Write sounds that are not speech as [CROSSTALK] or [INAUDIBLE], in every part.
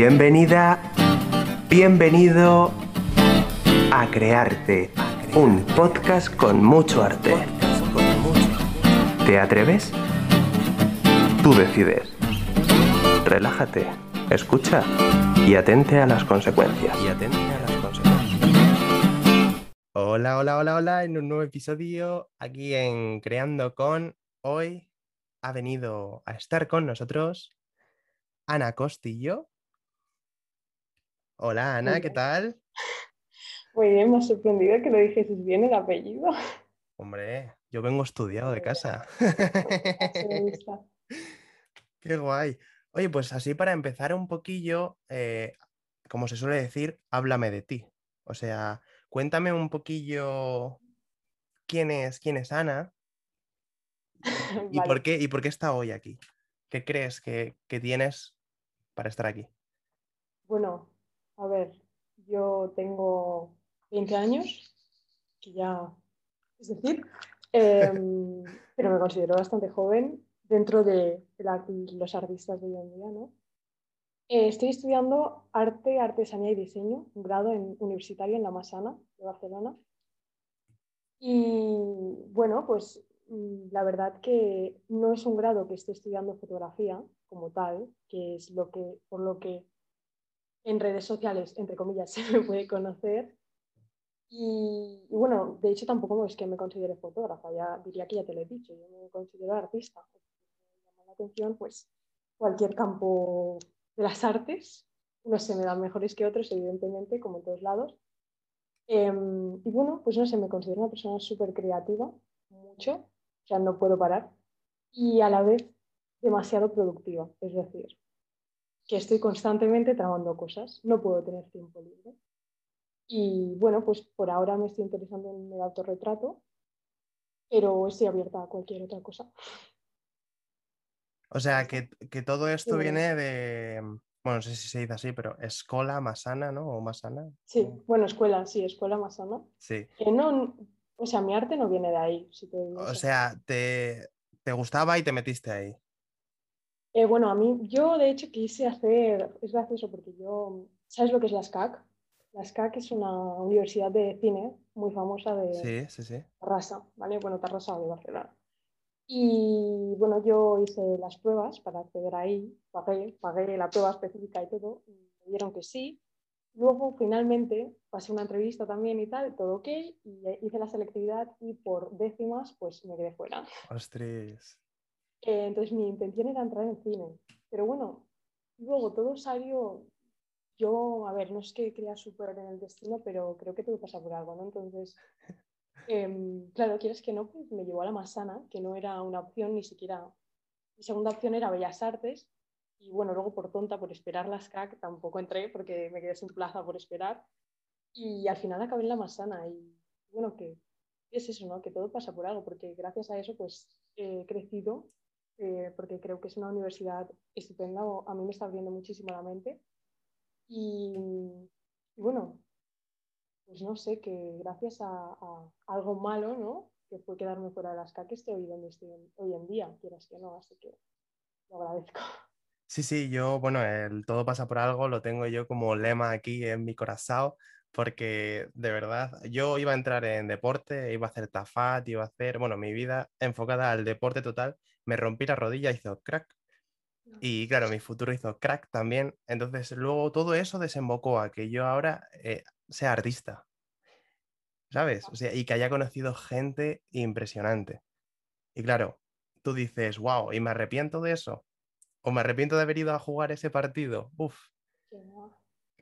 Bienvenida, bienvenido a Crearte, un podcast con mucho arte. ¿Te atreves? Tú decides. Relájate, escucha y atente a las consecuencias. Y a las consecuencias. Hola, hola, hola, hola, en un nuevo episodio aquí en Creando con. Hoy ha venido a estar con nosotros Ana Costillo. Hola Ana, ¿qué tal? Muy bien, me ha sorprendido que lo dijeses bien el apellido. Hombre, yo vengo estudiado de casa. [LAUGHS] [LAUGHS] Qué guay. Oye, pues así para empezar un poquillo, eh, como se suele decir, háblame de ti. O sea, cuéntame un poquillo quién es, quién es Ana [LAUGHS] y, por qué, y por qué está hoy aquí. ¿Qué crees que, que tienes para estar aquí? Bueno, a ver, yo tengo 20 años, que ya, es decir, em, [LAUGHS] pero me considero bastante joven dentro de los artistas de hoy en día, ¿no? Eh, estoy estudiando arte, artesanía y diseño, un grado en, universitario en la Masana de Barcelona. Y bueno, pues mm, la verdad que no es un grado que esté estudiando fotografía como tal, que es lo que, por lo que en redes sociales, entre comillas, [LAUGHS] se me puede conocer. Y, bueno, de hecho tampoco es que me considere fotógrafa, ya diría que ya te lo he dicho, yo me considero artista. Me llama la atención pues cualquier campo de las artes, no se me dan mejores que otros, evidentemente, como en todos lados. Em, y bueno, pues no sé, me considero una persona súper creativa, mucho, o sea, no puedo parar, y a la vez demasiado productiva, es decir, que estoy constantemente trabajando cosas, no puedo tener tiempo libre. Y bueno, pues por ahora me estoy interesando en el autorretrato, pero estoy abierta a cualquier otra cosa. O sea, que, todo esto viene de, bueno, no sé si se dice así, pero escuela masana, ¿no? O masana. Sí, bueno, escuela, sí, escuela masana. Sí. Que no, o sea, mi arte no viene de ahí. o sea, te, te gustaba y te metiste ahí. Eh, bueno, a mí, yo de hecho quise hacer, es gracioso porque yo, ¿sabes lo que es la SCAC? La SCAC es una universidad de cine muy famosa de sí, sí, sí. Tarrasa, ¿vale? Bueno, Tarrasa de Barcelona. Y bueno, yo hice las pruebas para acceder ahí, pagué, pagué la prueba específica y todo, y me dijeron que sí. Luego, finalmente, pasé una entrevista también y tal, todo ok, y hice la selectividad y por décimas, pues me quedé fuera. Ostras. Eh, entonces mi intención era entrar en cine. Pero bueno, luego todo salió. Yo, a ver, no es que crea súper en el destino, pero creo que todo pasa por algo, ¿no? Entonces, [LAUGHS] em, claro, quieres que no, pues me llevó a la Masana, que no era una opción ni siquiera. Mi segunda opción era Bellas Artes. Y bueno, luego por tonta, por esperar las CAC, tampoco entré porque me quedé sin plaza por esperar. Y al final acabé en la Masana. Y bueno, que es eso, ¿no? Que todo pasa por algo, porque gracias a eso, pues he crecido eh, porque creo que es una universidad estupenda, a mí me está abriendo muchísimo la mente. Y, bueno, pues no sé, que gracias a, algo malo, ¿no? Que fue quedarme fuera de las caques, estoy donde estoy hoy en día, quieras que no, así que lo agradezco. Sí, sí, yo, bueno, el todo pasa por algo, lo tengo yo como lema aquí en mi corazón, porque de verdad, yo iba a entrar en deporte, iba a hacer tafat, iba a hacer, bueno, mi vida enfocada al deporte total, me rompí la rodilla, hizo crack. Y claro, mi futuro hizo crack también. Entonces, luego todo eso desembocó a que yo ahora eh, sea artista. ¿Sabes? O sea, y que haya conocido gente impresionante. Y claro, tú dices, wow, ¿y me arrepiento de eso? ¿O me arrepiento de haber ido a jugar ese partido? Uf.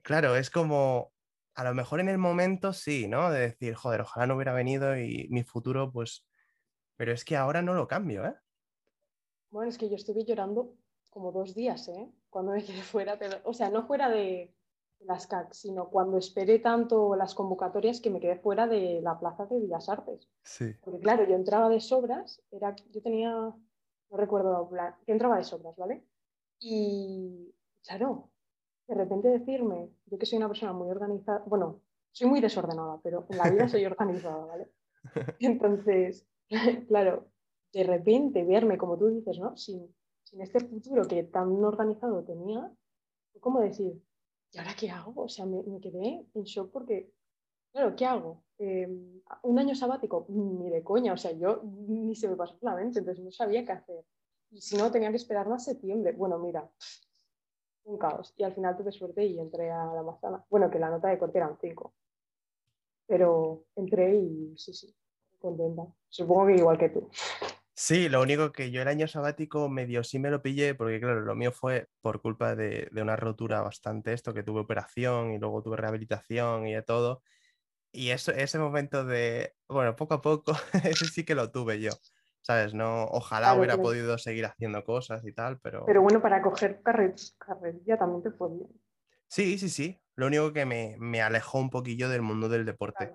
Claro, es como, a lo mejor en el momento sí, ¿no? De decir, joder, ojalá no hubiera venido y mi futuro, pues... Pero es que ahora no lo cambio, ¿eh? Bueno, es que yo estuve llorando como dos días, ¿eh? Cuando me quedé [LAUGHS] fuera, o sea, no fuera de, las CAC, sino cuando esperé tanto las convocatorias que me quedé fuera de la plaza de Bellas Artes. Sí. Porque claro, yo entraba de sobras, era, yo tenía, no recuerdo, yo entraba de sobras, ¿vale? Y claro, de repente decirme, yo que soy una persona muy organizada, bueno, soy muy desordenada, pero en la vida soy [LAUGHS] organizada, ¿vale? [LAUGHS] Entonces, claro, de repente verme, como tú dices, ¿no? Sin, sin este futuro que tan organizado tenía, ¿Cómo decir? ¿Y ahora qué hago? O sea, me, quedé en shock porque, claro, ¿qué hago? Em, un año sabático, ni de coña, o sea, yo ni se me pasó la mente, entonces no sabía qué hacer. Y si no, tenía que esperar a septiembre. Bueno, mira, un caos. Y al final tuve suerte y entré a la manzana. Bueno, que la nota de corte eran cinco. Pero entré y sí, sí, contenta. Supongo que igual que tú. Sí, lo único que yo el año sabático medio sí me lo pillé, porque claro, lo mío fue por culpa de, de, una rotura bastante esto, que tuve operación y luego tuve rehabilitación y de todo. Y eso, ese momento de, bueno, poco a poco, [LAUGHS] ese sí que lo tuve yo. ¿sabes? No, ojalá hubiera podido seguir haciendo cosas y tal, pero... Pero bueno, para coger carrerilla también te fue bien. Sí, sí, sí. Lo único que me, alejó un poquillo del mundo del deporte.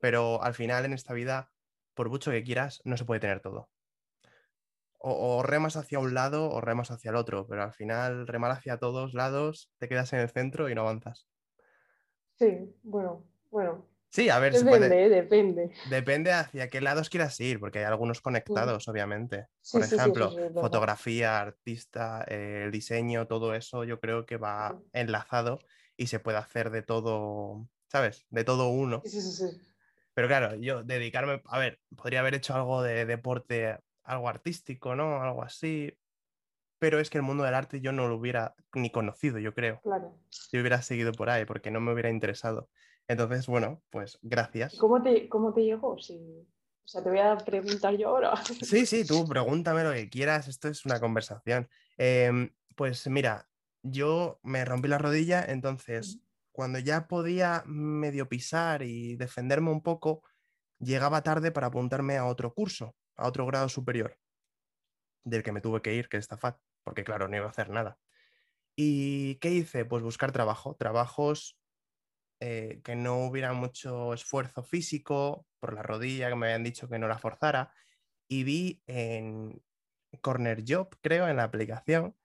Pero al final en esta vida, por mucho que quieras, no se puede tener todo. O, remas hacia un lado o remas hacia el otro, pero al final remar hacia todos lados, te quedas en el centro y no avanzas. Sí, bueno, bueno, Sí, a ver, depende, depende. Depende hacia qué lados quieras ir, porque hay algunos conectados, obviamente. Por ejemplo, fotografía, artista, el diseño, todo eso yo creo que va enlazado y se puede hacer de todo, ¿sabes? De todo uno. Sí, sí, sí. Pero claro, yo dedicarme, a ver, podría haber hecho algo de deporte, algo artístico, ¿no? Algo así. Pero es que el mundo del arte yo no lo hubiera ni conocido, yo creo. Claro. Si hubiera seguido por ahí, porque no me hubiera interesado. Entonces, bueno, pues gracias. ¿Cómo te, cómo te llegó? Si... O sea, te voy a preguntar yo ahora. Sí, sí, tú pregúntame lo que quieras, esto es una conversación. Em, pues mira, yo me rompí la rodilla, entonces cuando ya podía medio pisar y defenderme un poco, llegaba tarde para apuntarme a otro curso, a otro grado superior, del que me tuve que ir, que es TAFAT, porque claro, no iba a hacer nada. ¿Y qué hice? Pues buscar trabajo, trabajos eh, que no hubiera mucho esfuerzo físico por la rodilla, que me habían dicho que no la forzara, y vi en Corner Job, creo, en la aplicación,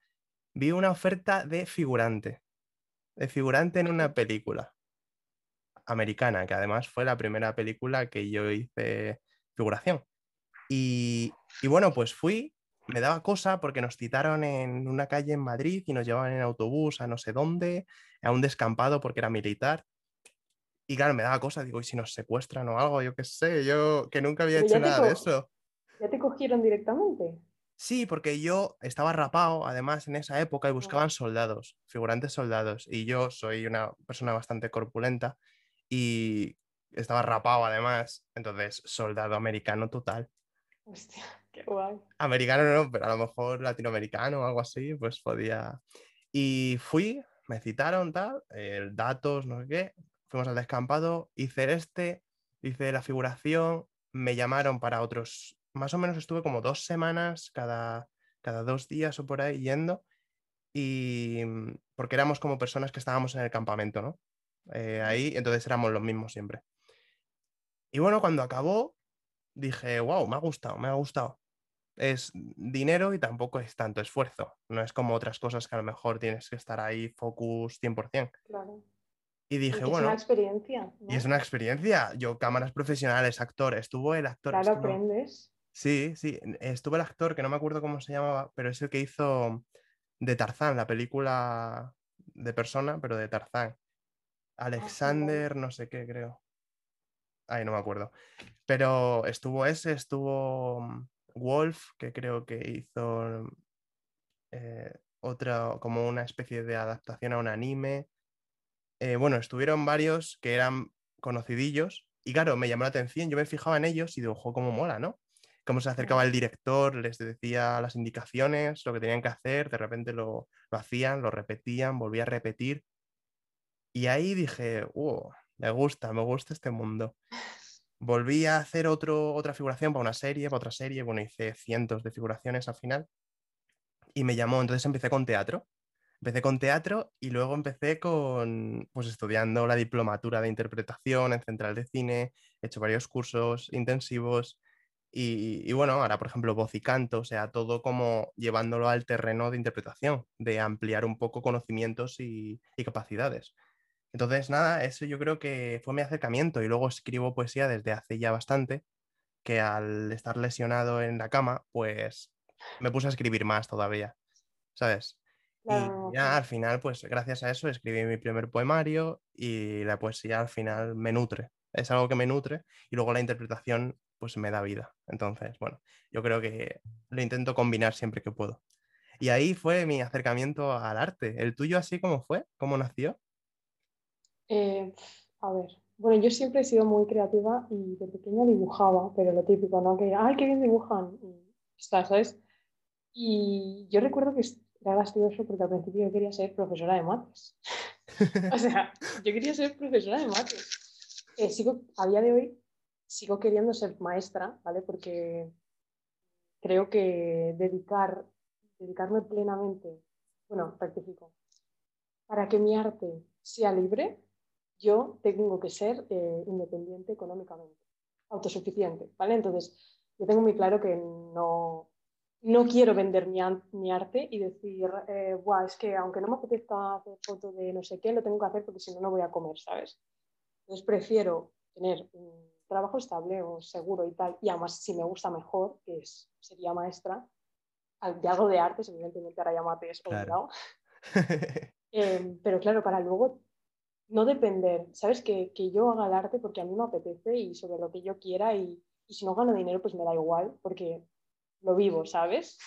vi una oferta de figurante, de figurante en una película americana, que además fue la primera película que yo hice figuración. Y, y bueno, pues fui, me daba cosa porque nos citaron en una calle en Madrid y nos llevaban en autobús a no sé dónde, a un descampado porque era militar. Y claro, me daba cosa, digo, ¿y si nos secuestran o algo? Yo qué sé, yo que nunca había hecho nada de eso. ¿Ya te cogieron directamente? Sí, porque yo estaba rapado, además, en esa época y buscaban soldados, figurantes soldados. Y yo soy una persona bastante corpulenta y estaba rapado, además. Entonces, soldado americano total. Hostia, [LAUGHS] qué guay. Americano no, pero a lo mejor latinoamericano o algo así, pues podía. Y fui, me citaron, tal, el datos, no sé qué, fuimos al descampado, hice este, hice la figuración, me llamaron para otros, más o menos estuve como dos semanas cada, cada dos días o por ahí yendo, y mm, porque éramos como personas que estábamos en el campamento, ¿no? Eh, ahí, entonces éramos los mismos siempre. Y bueno, cuando acabó, dije, wow, me ha gustado, me ha gustado. Es dinero y tampoco es tanto esfuerzo. No es como otras cosas que a lo mejor tienes que estar ahí focus 100%. Claro. Y dije, bueno. Es una experiencia. Y es una experiencia. Yo, cámaras profesionales, actor, estuvo el actor. Claro, aprendes. Sí, sí, estuvo el actor que no me acuerdo cómo se llamaba, pero es el que hizo de Tarzán, la película de persona, pero de Tarzán. Ah, Alexander, no sé qué, creo. Ay, no me acuerdo. Pero estuvo ese, estuvo mm, Wolf, que creo que hizo eh, otra, como una especie de adaptación a un anime. Eh, bueno, estuvieron varios que eran conocidillos y claro, me llamó la atención, yo me fijaba en ellos y digo, ojo, cómo mola, ¿no? Cómo se acercaba el director, les decía las indicaciones, lo que tenían que hacer, de repente lo, hacían, lo repetían, volvía a repetir. Y ahí dije, uh, me gusta, me gusta este mundo. Volví a hacer otro, otra figuración para una serie, para otra serie, bueno, hice cientos de figuraciones al final. Y me llamó, entonces empecé con teatro Empecé con teatro y luego empecé con, pues estudiando la diplomatura de interpretación en Central de Cine, he hecho varios cursos intensivos y, bueno, ahora por ejemplo voz y canto, o sea, todo como llevándolo al terreno de interpretación, de ampliar un poco conocimientos y, y capacidades. Entonces, nada, eso yo creo que fue mi acercamiento y luego escribo poesía desde hace ya bastante, que al estar lesionado en la cama, pues me puse a escribir más todavía, ¿sabes? y ya al final, pues gracias a eso escribí mi primer poemario y la poesía al final me nutre. Es algo que me nutre y luego la interpretación pues me da vida. Entonces, bueno, yo creo que lo intento combinar siempre que puedo. Y ahí fue mi acercamiento al arte. ¿El tuyo así cómo fue? ¿Cómo nació? Eh, a ver, bueno, yo siempre he sido muy creativa y de pequeña dibujaba, pero lo típico, ¿no? Que, ay, qué bien dibujan. Y está, ¿sabes? Y yo recuerdo que era gracioso porque al principio yo quería ser profesora de mates. [LAUGHS] o sea, yo quería ser profesora de mates. Eh, sigo, a día de hoy sigo queriendo ser maestra, ¿vale? Porque creo que dedicar, dedicarme plenamente, bueno, rectifico, para que mi arte sea libre, yo tengo que ser eh, independiente económicamente, autosuficiente, ¿vale? Entonces, yo tengo muy claro que no, no quiero vender mi, arte y decir, eh, es que aunque no me apetezca hacer foto de no sé qué, lo tengo que hacer porque si no, no voy a comer, ¿sabes? Entonces prefiero tener un trabajo estable o seguro y tal, y además si me gusta mejor, que es, sería maestra, de algo de artes, evidentemente ahora ya mates claro. [LAUGHS] eh, pero claro, para luego no depender, ¿sabes? Que, que, yo haga el arte porque a mí me apetece y sobre lo que yo quiera y, y si no gano dinero pues me da igual porque lo vivo, ¿sabes?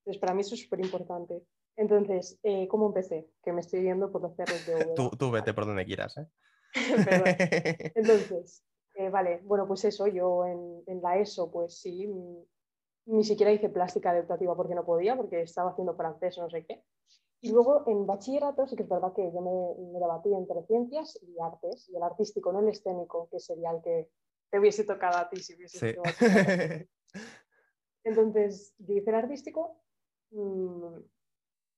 Entonces, para mí eso es súper importante. Entonces, eh, ¿cómo empecé? Que me estoy viendo por los cerros de tú, tú, vete por donde quieras, ¿eh? [LAUGHS] [LAUGHS] Entonces, eh, vale, bueno, pues eso, yo en, en, la ESO, pues sí, ni siquiera hice plástica adaptativa porque no podía, porque estaba haciendo francés o no sé qué. Y luego en bachillerato sí que es verdad que yo me, me debatí entre ciencias y artes, y el artístico, no el escénico, que sería el que te hubiese tocado a ti si hubiese sí. [LAUGHS] Entonces, yo hice el artístico, mm,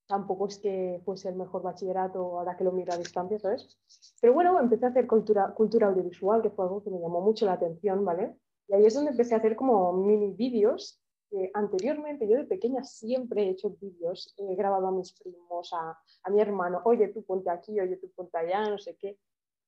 tampoco es que fuese el mejor bachillerato ahora que lo miro a distancia, ¿sabes? Pero bueno, empecé a hacer cultura, cultura audiovisual, que fue algo que me llamó mucho la atención, ¿vale? Y ahí es donde empecé a hacer como mini vídeos. Que anteriormente, yo de pequeña siempre he hecho vídeos, he grabado a mis primos, a, a mi hermano, oye, tú ponte aquí, oye, tú ponte allá, no sé qué.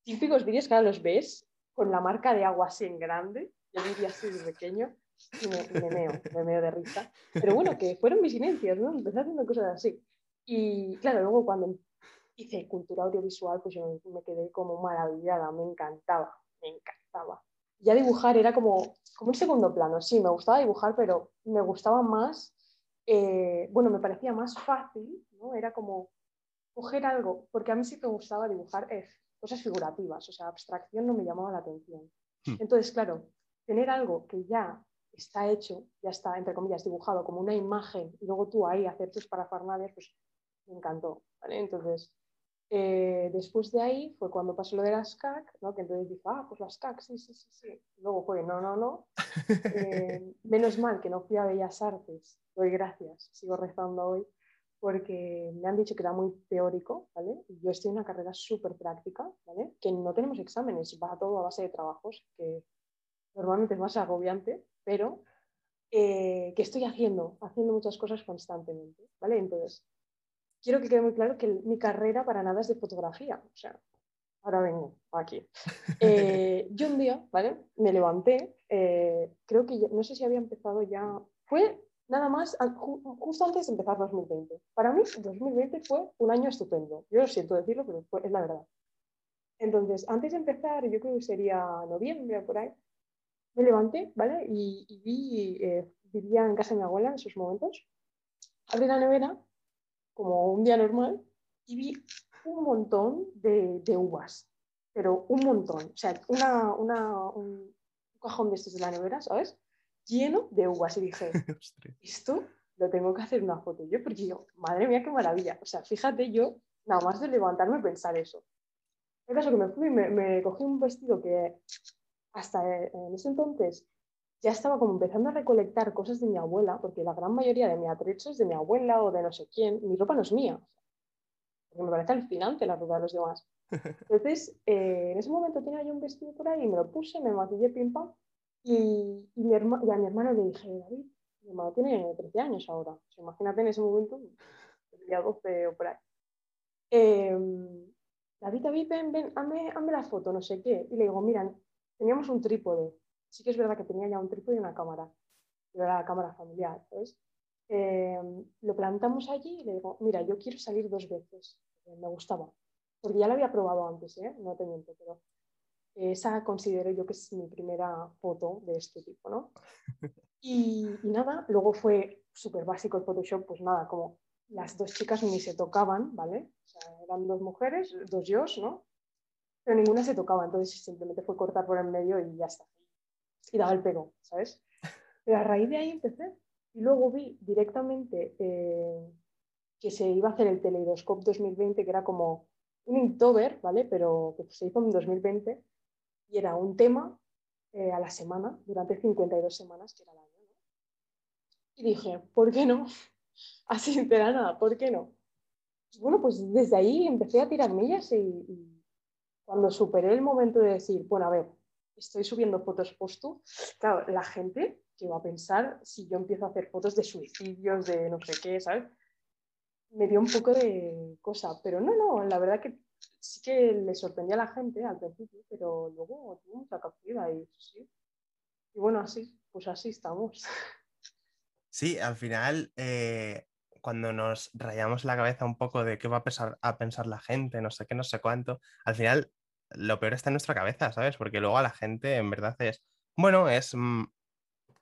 Típicos vídeos que ahora los ves con la marca de agua así en grande, yo diría así de pequeño, y me, me, meo, me meo de risa. Pero bueno, que fueron mis inicios, ¿no? Empecé haciendo cosas así. Y claro, luego cuando hice cultura audiovisual, pues yo me quedé como maravillada, me encantaba, me encantaba. Ya dibujar era como, como un segundo plano, sí, me gustaba dibujar, pero me gustaba más, eh, bueno, me parecía más fácil, ¿no? Era como coger algo, porque a mí sí que me gustaba dibujar eh, cosas figurativas, o sea, abstracción no me llamaba la atención. Hmm. Entonces, claro, tener algo que ya está hecho, ya está, entre comillas, dibujado como una imagen y luego tú ahí hacer tus parafernalias, pues me encantó. Entonces, eh, después de ahí fue cuando pasó lo de las CAC, ¿no? que entonces dije, ah, pues las CAC, sí, sí, sí, sí. Luego fue, no, no, no. [LAUGHS] Eh, menos mal que no fui a Bellas Artes, doy gracias, sigo rezando hoy, porque me han dicho que era muy teórico, ¿vale? Yo estoy en una carrera súper práctica, ¿vale? Que no tenemos exámenes, va todo a base de trabajos, que normalmente es más agobiante, pero eh, que estoy haciendo, haciendo muchas cosas constantemente, ¿vale? Entonces, quiero que quede muy claro que mi carrera para nada es de fotografía, o sea, ahora vengo aquí. [LAUGHS] Eh, yo un día, ¿vale? Me levanté, eh, creo que no sé si había empezado ya, fue nada más justo antes de empezar 2020. Para mí, 2020 fue un año estupendo. Yo lo siento decirlo, pero es la verdad. Entonces, antes de empezar, yo creo que sería noviembre por ahí, me levanté, ¿vale? Y, vi, eh, vivía en casa de mi abuela en esos momentos. Abrí la nevera, como un día normal, y vi un montón de, de uvas, pero un montón. O sea, una, una, un cajón de estos de la nevera, ¿sabes? Lleno de uvas. Y dije, [LAUGHS] esto lo tengo que hacer una foto yo, porque yo, madre mía, qué maravilla. O sea, fíjate yo, nada más de levantarme pensar eso. El caso que me fui, me, me cogí un vestido que hasta eh, en ese entonces ya estaba como empezando a recolectar cosas de mi abuela, porque la gran mayoría de mi atrecho es de mi abuela o de no sé quién. Mi ropa no es mía, porque me parece alucinante la ropa de los demás. [LAUGHS] Entonces, eh, en ese momento tenía yo un vestido por ahí, me lo puse, me maquillé pim pam, y, y, mi a mi hermano le dije, David, mi hermano tiene 13 años ahora, imagínate en ese momento, tenía 12 o por ahí. Em, David, David, ven, ven, hazme, hazme la foto, no sé qué. Y le digo, mira, teníamos un trípode. Sí que es verdad que tenía ya un trípode y una cámara, pero era la cámara familiar, ¿sabes? eh, lo plantamos allí y le digo, mira, yo quiero salir dos veces, me gustaba, porque ya lo había probado antes, ¿eh? no te miento, pero esa considero yo que es mi primera foto de este tipo, ¿no? [LAUGHS] Y, nada, luego fue súper básico el Photoshop, pues nada, como las dos chicas ni se tocaban, ¿vale? O sea, eran dos mujeres, dos yo, ¿no? Pero ninguna se tocaba, entonces simplemente fue cortar por el medio y ya está. Y daba el pego, ¿sabes? [LAUGHS] Pero a raíz de ahí empecé. Y luego vi directamente eh, que se iba a hacer el Teleidoscope 2020, que era como un Inktober, ¿vale? Pero que se hizo en 2020 y era un tema eh, a la semana, durante 52 semanas, que era el año. ¿no? Y dije, ¿por qué no? [LAUGHS] Así de la nada, ¿por qué no? Bueno, pues desde ahí empecé a tirar millas y, y cuando superé el momento de decir, bueno, a ver, estoy subiendo fotos post claro, la gente que va a pensar si yo empiezo a hacer fotos de suicidios, de no sé qué, ¿sabes? Me dio un poco de cosa, pero no, no, la verdad que sí que le sorprendía a la gente al principio, pero luego tuvo mucha captura y sí. Y bueno, así, pues así estamos. Sí, al final, eh, cuando nos rayamos la cabeza un poco de qué va a pensar, a pensar la gente, no sé qué, no sé cuánto, al final lo peor está en nuestra cabeza, ¿sabes? Porque luego a la gente en verdad es, bueno, es, mm,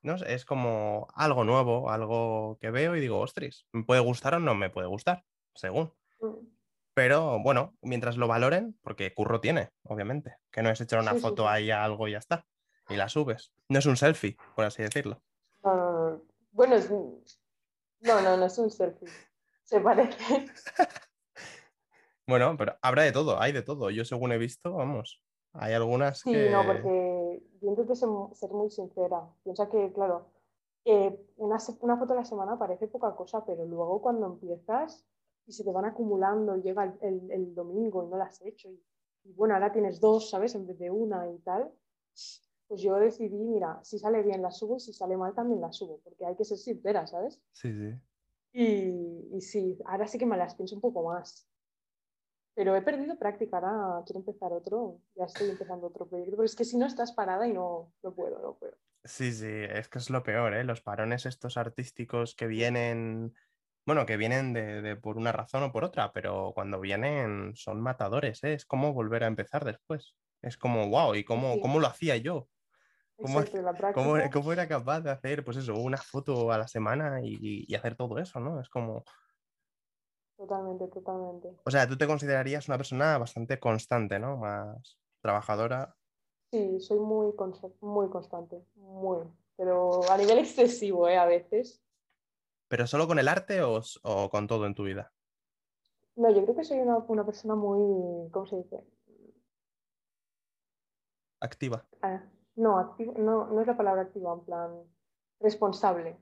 ¿no? es como algo nuevo, algo que veo y digo, ostras, ¿me puede gustar o no me puede gustar? Según. Mm. Pero bueno, mientras lo valoren, porque curro tiene, obviamente, que no es echar una foto ahí a algo y ya está, y la subes. No es un selfie, por así decirlo. bueno, no, no, no es un selfie. Se parece. [LAUGHS] bueno, pero habrá de todo, hay de todo. Yo según he visto, vamos, hay algunas sí, no, porque yo intento ser, muy sincera. Piensa que, claro, eh, una, una foto a la semana parece poca cosa, pero luego cuando empiezas y se te van acumulando y llega el, el, domingo y no las has hecho y, bueno, ahora tienes dos, ¿sabes? En vez de una y tal, pues yo decidí, mira, si sale bien la subo y si sale mal también la subo, porque hay que ser sincera, ¿sabes? Sí, sí. Y, y sí, ahora sí que me las pienso un poco más. Pero he perdido práctica, ahora quiero empezar otro, ya estoy empezando otro proyecto, pero es que si no estás parada y no, no puedo, no puedo. Sí, sí, es que es lo peor, ¿eh? Los parones estos artísticos que vienen bueno, que vienen de, por una razón o por otra, pero cuando vienen son matadores, ¿eh? es como volver a empezar después. Es como, wow, ¿y cómo, cómo lo hacía yo? ¿Cómo, cómo, era capaz de hacer, pues eso, una foto a la semana y, hacer todo eso, ¿no? Es como... Totalmente, totalmente. O sea, tú te considerarías una persona bastante constante, ¿no? Más trabajadora. Sí, soy muy, muy constante, muy, pero a nivel excesivo, ¿eh? A veces. ¿Pero solo con el arte o, con todo en tu vida? No, yo creo que soy una, persona muy, ¿cómo se dice? Activa. Ah, no, no, no es la palabra activa, en plan responsable.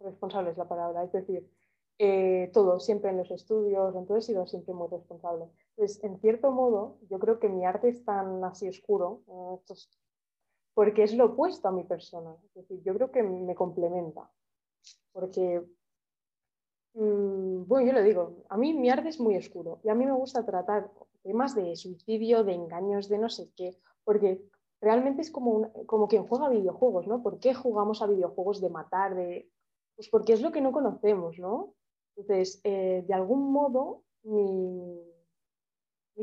Responsable es la palabra, es decir, eh, todo, siempre en los estudios, entonces he sido siempre muy responsable. Entonces, en cierto modo, yo creo que mi arte es tan así oscuro, eh, porque es lo opuesto a mi persona. Es decir, yo creo que me complementa. Porque Mm, bueno, yo lo digo, a mí mi arte es muy oscuro y a mí me gusta tratar temas de suicidio, de engaños, de no sé qué, porque realmente es como, como quien juega videojuegos, ¿no? ¿Por qué jugamos a videojuegos de matar? De... Pues porque es lo que no conocemos, ¿no? Entonces, eh, de algún modo, mi,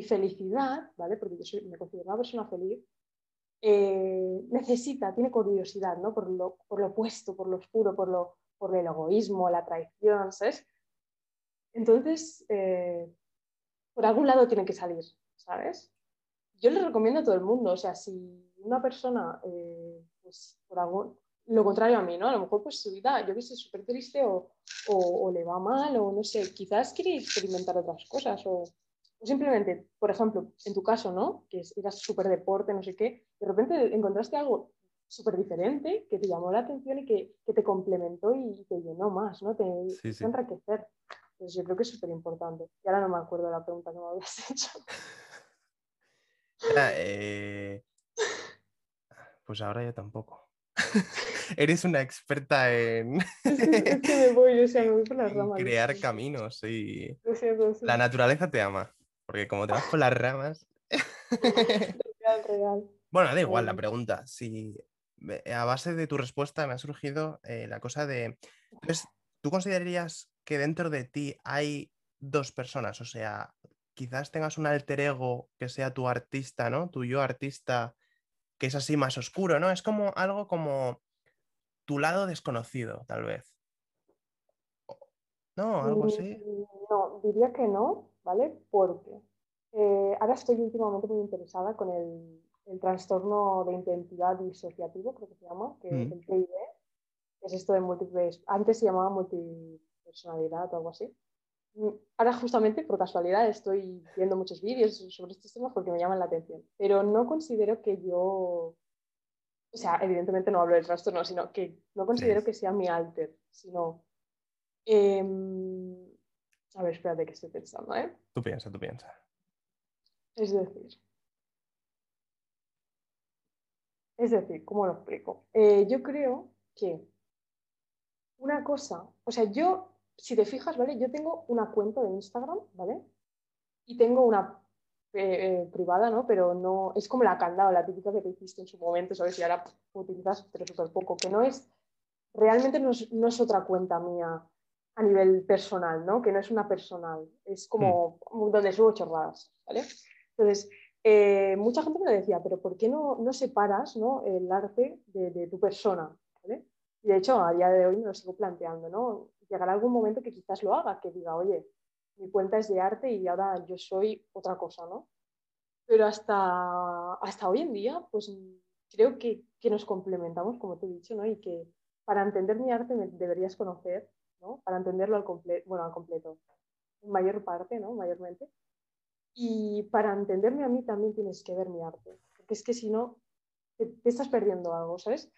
felicidad, ¿vale? Porque yo me considero una persona feliz, eh, necesita, tiene curiosidad, ¿no? Por lo, por lo opuesto, por lo oscuro, por lo, por el egoísmo, la traición, ¿sabes? Entonces, eh, por algún lado tiene que salir, ¿sabes? Yo le recomiendo a todo el mundo, o sea, si una persona, pues por algún, lo contrario a mí, ¿no? A lo mejor pues su vida, yo que sé, súper triste o, o, le va mal o no sé, quizás quiere experimentar otras cosas o, o simplemente, por ejemplo, en tu caso, ¿no? Que eras súper deporte, no sé qué, de repente encontraste algo súper diferente, que te llamó la atención y que, que, te complementó y te llenó más, ¿no? Te, sí, enriquecer. Entonces yo creo que es súper importante. Y ahora no me acuerdo de la pregunta que me habías [LAUGHS] hecho. Eh, pues ahora yo tampoco. [LAUGHS] Eres una experta en, [LAUGHS] es que me voy, o sea, me voy por las ramas. crear caminos y la naturaleza te ama, porque como te vas por las ramas. [LAUGHS] [LAUGHS] real, real. Bueno, da igual la pregunta. Si a base de tu respuesta me ha surgido eh, la cosa de. Entonces, ¿tú considerarías que dentro de ti hay dos personas? O sea, quizás tengas un alter ego que sea tu artista, ¿no? Tu yo artista, que es así más oscuro, ¿no? Es como algo como tu lado desconocido, tal vez. ¿No? Algo así. Mm, no, diría que no, ¿vale? Porque eh, ahora estoy últimamente muy interesada con el, trastorno de identidad disociativo, creo que se llama, que es mm. el TID, es esto de múltiples, antes se llamaba multipersonalidad o algo así. Mm, ahora justamente, por casualidad, estoy viendo muchos vídeos sobre estos temas porque me llaman la atención, pero no considero que yo o sea, evidentemente no hablo del trastorno, sino que no considero que sea mi alter, sino... Em, a ver, espérate que estoy pensando, ¿eh? Tú piensa, tú piensa. Es decir... Es decir, ¿cómo lo explico? Eh, yo creo que una cosa, o sea, yo, si te fijas, ¿vale? Yo tengo una cuenta de Instagram, ¿vale? Y tengo una eh, eh, privada, ¿no? Pero no, es como la candado, la típica que te hiciste en su momento, ¿sabes? Y ahora utilizas, pero súper poco, que no es, realmente no es, otra cuenta mía a nivel personal, ¿no? Que no es una personal, es como mm. donde subo chorradas, ¿vale? Entonces, eh, mucha gente me decía, pero ¿por qué no, no separas ¿no? el arte de, tu persona? ¿vale? Y de hecho, a día de hoy me lo sigo planteando, ¿no? Llegará algún momento que quizás lo haga, que diga, oye, mi cuenta es de arte y ahora yo soy otra cosa, ¿no? Pero hasta, hasta hoy en día, pues creo que, que nos complementamos, como te he dicho, ¿no? Y que para entender mi arte me deberías conocer, ¿no? Para entenderlo al, completo, bueno, al completo, en mayor parte, ¿no? Mayormente. Y para entenderme a mí también tienes que ver mi arte, porque es que si no, te, estás perdiendo algo, ¿sabes?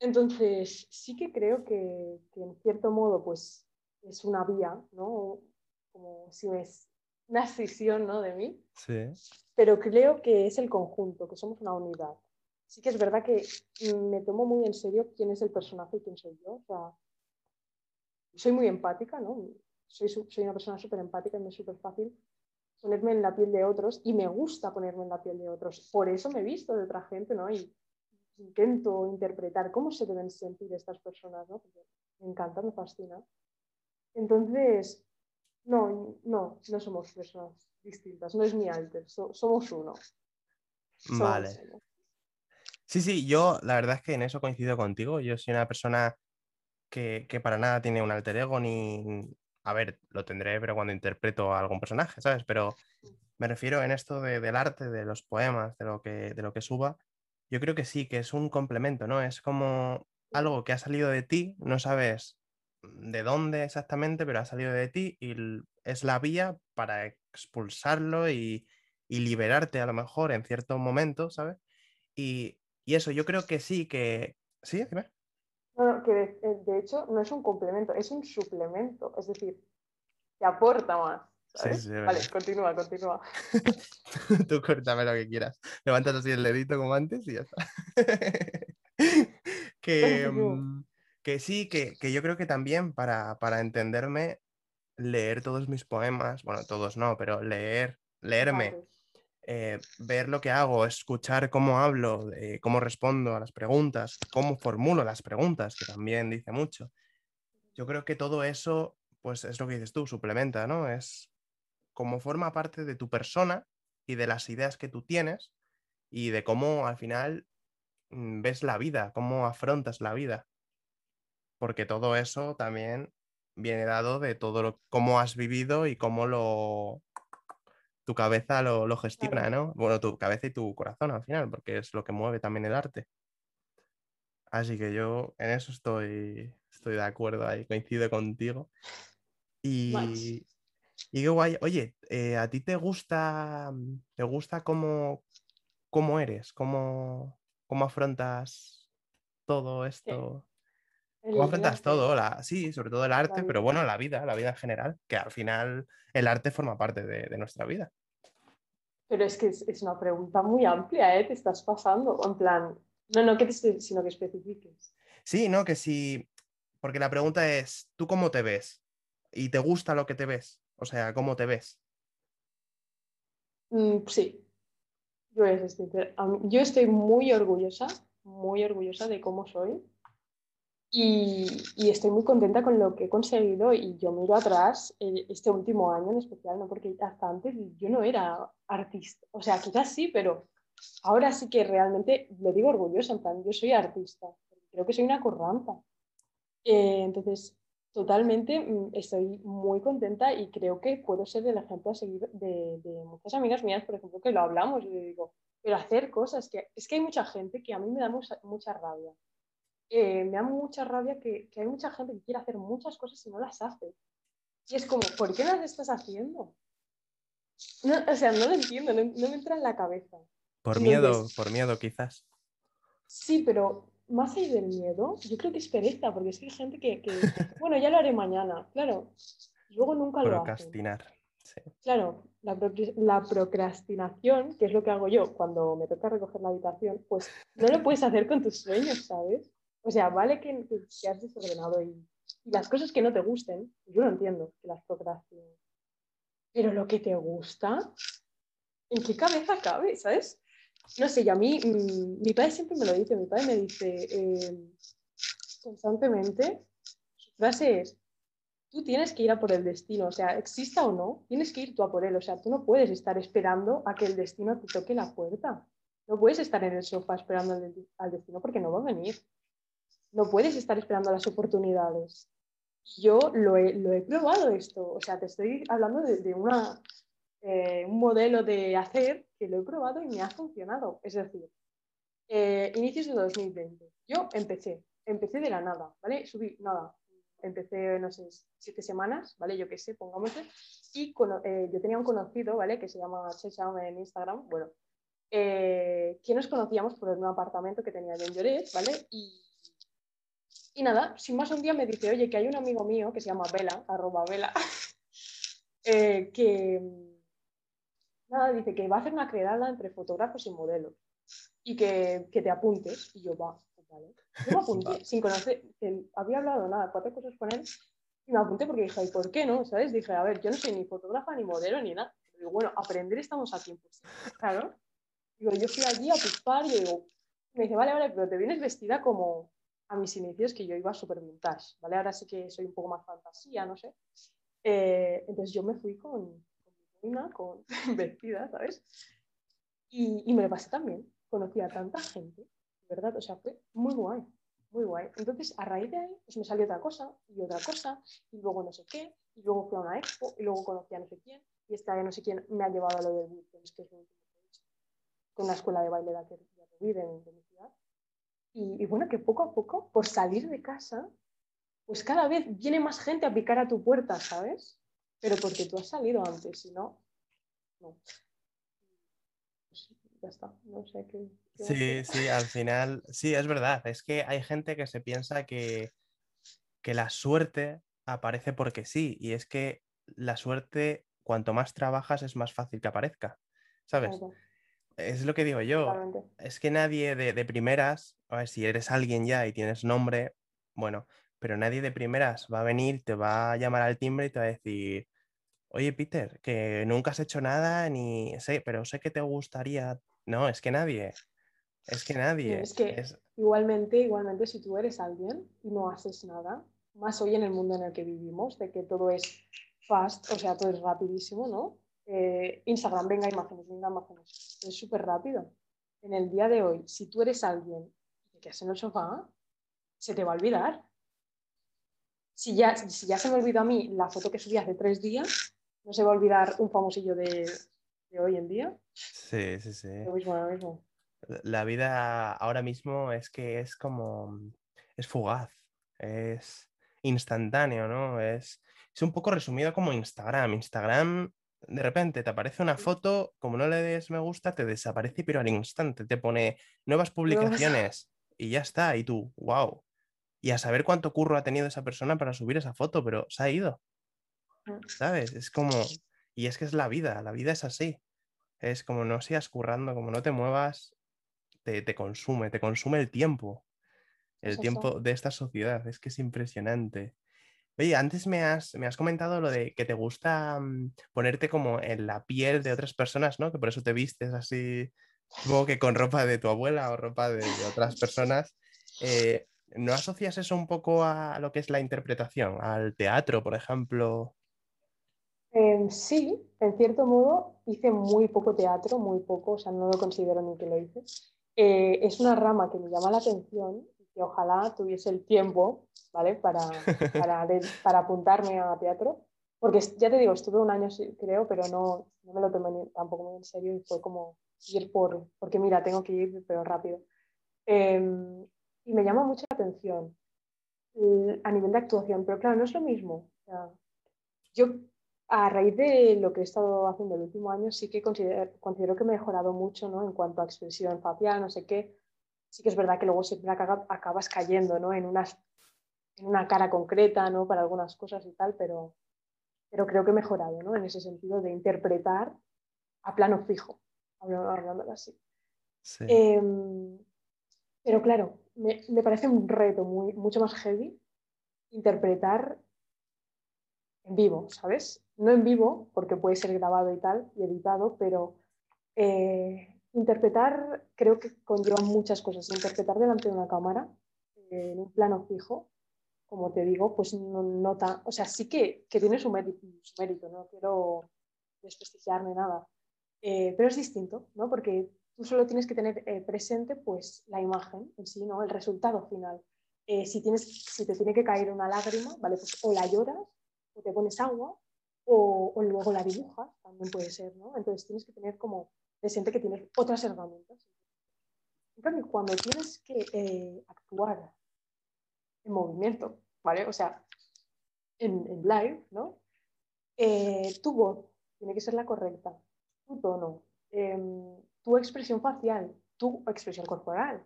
Entonces, sí que creo que, que, en cierto modo, pues es una vía, ¿no? Como si es una escisión ¿no? de mí. Sí. Pero creo que es el conjunto, que somos una unidad. Sí que es verdad que me tomo muy en serio quién es el personaje y quién soy yo. O sea, soy muy empática, ¿no? Soy, soy una persona súper empática y me es súper fácil ponerme en la piel de otros y me gusta ponerme en la piel de otros. Por eso me he visto de otra gente, ¿no? Y intento interpretar cómo se deben sentir estas personas, ¿no? Porque me encanta, me fascina. Entonces, no, no, no somos personas distintas, no es mi alter, somos uno. vale. Sí, sí, yo la verdad es que en eso coincido contigo. Yo soy una persona que, para nada tiene un alter ego, ni. A ver, lo tendré, pero cuando interpreto a algún personaje, ¿sabes? Pero me refiero en esto del arte, de los poemas, de lo, que, de lo que suba. Yo creo que sí, que es un complemento, ¿no? Es como algo que ha salido de ti, no sabes de dónde exactamente, pero ha salido de ti y es la vía para expulsarlo y, liberarte a lo mejor en cierto momento, ¿sabes? Y, eso, yo creo que sí, que... ¿Sí? Dime. No, que eh, de, hecho no es un complemento, es un suplemento, es decir, te aporta más. vale, continúa, continúa. [LAUGHS] Tú cortame lo que quieras. Levantas así el dedito como antes y ya está. [LAUGHS] que, que sí, que, yo creo que también para, entenderme, leer todos mis poemas, bueno, todos no, pero leer, leerme, eh, ver lo que hago, escuchar cómo hablo, cómo respondo a las preguntas, cómo formulo las preguntas, que también dice mucho. Yo creo que todo eso, pues es lo que dices tú, suplementa, ¿no? Es como forma parte de tu persona y de las ideas que tú tienes y de cómo al final mm, ves la vida, cómo afrontas la vida porque todo eso también viene dado de todo lo cómo has vivido y cómo lo tu cabeza lo, lo gestiona, ¿no? Bueno, tu cabeza y tu corazón al final, porque es lo que mueve también el arte. Así que yo en eso estoy, estoy de acuerdo ahí, coincido contigo. Y, y qué guay. Oye, eh, ¿a ti te gusta, te gusta cómo, cómo eres? ¿Cómo, ¿Cómo afrontas todo esto? ¿Cómo afrontas todo? sí, sobre todo el arte, pero bueno, la vida, la vida en general, que al final el arte forma parte de, nuestra vida. Pero es que es, una pregunta muy amplia, ¿eh? Te estás pasando. En plan, no, no que te, sino que especifiques. Sí, no, que sí. Porque la pregunta es, ¿tú cómo te ves? ¿Y te gusta lo que te ves? O sea, ¿cómo te ves? Mm, sí. Yo, yo estoy muy orgullosa, muy orgullosa de cómo soy Y, estoy muy contenta con lo que he conseguido y yo miro atrás eh, este último año en especial, ¿no? porque hasta antes yo no era artista, o sea, quizás sí, pero ahora sí que realmente le digo orgullosa, en plan, yo soy artista, creo que soy una corranta. Eh, entonces, totalmente mm, estoy muy contenta y creo que puedo ser el ejemplo a seguir de, muchas amigas mías, por ejemplo, que lo hablamos y digo, pero hacer cosas, que es que hay mucha gente que a mí me da mucha rabia eh, me da mucha rabia que, hay mucha gente que quiere hacer muchas cosas y no las hace. Y es como, ¿por qué las estás haciendo? o sea, no lo entiendo, no, me entra en la cabeza. Por miedo, por miedo quizás. Sí, pero más allá del miedo, yo creo que es pereza, porque es que hay gente que, bueno, ya lo haré mañana, claro, luego nunca lo hace. Procrastinar. Claro, la, la, procrastinación, que es lo que hago yo cuando me toca recoger la habitación, pues no lo puedes hacer con tus sueños, ¿sabes? O sea, vale que, que seas desordenado y, las cosas que no te gusten, yo lo entiendo, que las procrastines. Pero lo que te gusta, ¿en qué cabeza cabe, sabes? No sé, y a mí, mm, mi padre siempre me lo dice, mi padre me dice eh, constantemente, su frase es, tú tienes que ir a por el destino, o sea, exista o no, tienes que ir tú a por él, o sea, tú no puedes estar esperando a que el destino te toque la puerta, no puedes estar en el sofá esperando al destino porque no va a venir no puedes estar esperando las oportunidades. Yo lo he, probado esto, o sea, te estoy hablando de, una, eh, un modelo de hacer que lo he probado y me ha funcionado. Es decir, eh, inicios de 2020, yo empecé, empecé de la nada, ¿vale? Subí nada, empecé, no sé, siete semanas, ¿vale? Yo qué sé, pongámosle. Y eh, yo tenía un conocido, ¿vale? Que se llama Chesham en Instagram, bueno, que nos conocíamos por un apartamento que tenía yo en Lloret, ¿vale? Y y nada, sin más un día me dice, oye, que hay un amigo mío que se llama Vela, arroba Vela, [LAUGHS] eh, que nada, dice que va a hacer una quedada entre fotógrafos y modelos y que, que te apuntes. Y yo, va, vale. Yo me apunté sin conocer, había hablado nada, cuatro cosas con él y me apunté porque dije, ¿y por qué no? ¿Sabes? Dije, a ver, yo no soy ni fotógrafa, ni modelo, ni nada. Pero bueno, aprender estamos a tiempo. Claro. Digo, yo fui allí a pispar y digo, me dice, vale, vale, pero te vienes vestida como, a mis inicios que yo iba súper vintage, ¿vale? Ahora sí que soy un poco más fantasía, no sé. Eh, entonces yo me fui con, con mi con [LAUGHS] vestida, ¿sabes? Y, y, me lo pasé también. Conocí a tanta gente, ¿verdad? O sea, fue muy guay, muy guay. Entonces, a raíz de ahí, pues me salió otra cosa y otra cosa, y luego no sé qué, y luego fui a una expo, y luego conocí a no sé quién, y esta de no sé quién me ha llevado a lo del bootcamp, es que he hecho, con una escuela de baile de de, de, de mi ciudad. Y, bueno, que poco a poco, por salir de casa, pues cada vez viene más gente a picar a tu puerta, ¿sabes? Pero porque tú has salido antes, si no, no. Pues ya está, no sé qué. sí, sí, al final, sí, es verdad. Es que hay gente que se piensa que, que la suerte aparece porque sí, y es que la suerte, cuanto más trabajas, es más fácil que aparezca, ¿sabes? Es lo que digo yo. Es que nadie de, primeras, a ver, si eres alguien ya y tienes nombre, bueno, pero nadie de primeras va a venir, te va a llamar al timbre y te va a decir, oye Peter, que nunca has hecho nada, ni sé, pero sé que te gustaría. No, es que nadie. Es que nadie. es que igualmente, igualmente, si tú eres alguien y no haces nada, más hoy en el mundo en el que vivimos, de que todo es fast, o sea, todo es rapidísimo, ¿no? Eh, Instagram, venga imágenes, venga imágenes. Es súper rápido. En el día de hoy, si tú eres alguien que hace en el sofá, se te va a olvidar. Si ya, si ya se me olvidó a mí la foto que subí hace tres días, no se va a olvidar un famosillo de, hoy en día. Sí, sí, sí. Lo mismo, lo mismo. La vida ahora mismo es que es como, es fugaz, es instantáneo, ¿no? Es, es un poco resumido como Instagram. Instagram de repente te aparece una foto, como no le des me gusta, te desaparece, pero al instante te pone nuevas publicaciones y ya está. Y tú, wow. Y a saber cuánto curro ha tenido esa persona para subir esa foto, pero se ha ido. Mm. ¿Sabes? Es como. Y es que es la vida, la vida es así. Es como no sigas currando, como no te muevas, te, te consume, te consume el tiempo. El tiempo de esta sociedad. Es que es impresionante. Oye, antes me has, me has comentado lo de que te gusta mm, ponerte como en la piel de otras personas, ¿no? Que por eso te vistes así, supongo que con ropa de tu abuela o ropa de, otras personas. Eh, ¿no asocias eso un poco a lo que es la interpretación, al teatro, por ejemplo? Em, sí, en cierto modo hice muy poco teatro, muy poco, o sea, no lo considero ni que lo hice. Eh, es una rama que me llama la atención que ojalá tuviese el tiempo, ¿vale? Para, [LAUGHS] para, apuntarme a teatro. Porque ya te digo, estuve un año, creo, pero no, no me lo tomé tampoco muy en serio y fue como ir por, porque mira, tengo que ir, pero rápido. Em, y me llama mucho la atención a nivel de actuación, pero claro, no es lo mismo. yo a raíz de lo que he estado haciendo el último año, sí que considero, considero que me he mejorado mucho ¿no? en cuanto a expresión facial, no sé qué. Sí que es verdad que luego siempre acabas cayendo ¿no? en, en una cara concreta ¿no? para algunas cosas y tal, pero, pero creo que he mejorado ¿no? en ese sentido de interpretar a plano fijo, hablándolo así. Em, pero claro, me, me, parece un reto muy, mucho más heavy interpretar en vivo, ¿sabes? No en vivo, porque puede ser grabado y tal, y editado, pero eh, interpretar creo que conlleva muchas cosas. Interpretar delante de una cámara, eh, en un plano fijo, como te digo, pues no nota, o sea, sí que, que tiene su mérito, su mérito, no quiero desprestigiarme nada, eh, pero es distinto, ¿no? Porque tú solo tienes que tener presente pues la imagen en sí, ¿no? El resultado final. si, tienes, si te tiene que caer una lágrima, ¿vale? Pues o la lloras o te pones agua o, luego la dibujas, también puede ser, ¿no? Entonces tienes que tener como presente que tienes otras herramientas. En cuando tienes que eh, actuar en movimiento, ¿vale? O sea, en, live, ¿no? Eh, tu voz tiene que ser la correcta, tu tono, em, tu expresión facial, tu expresión corporal,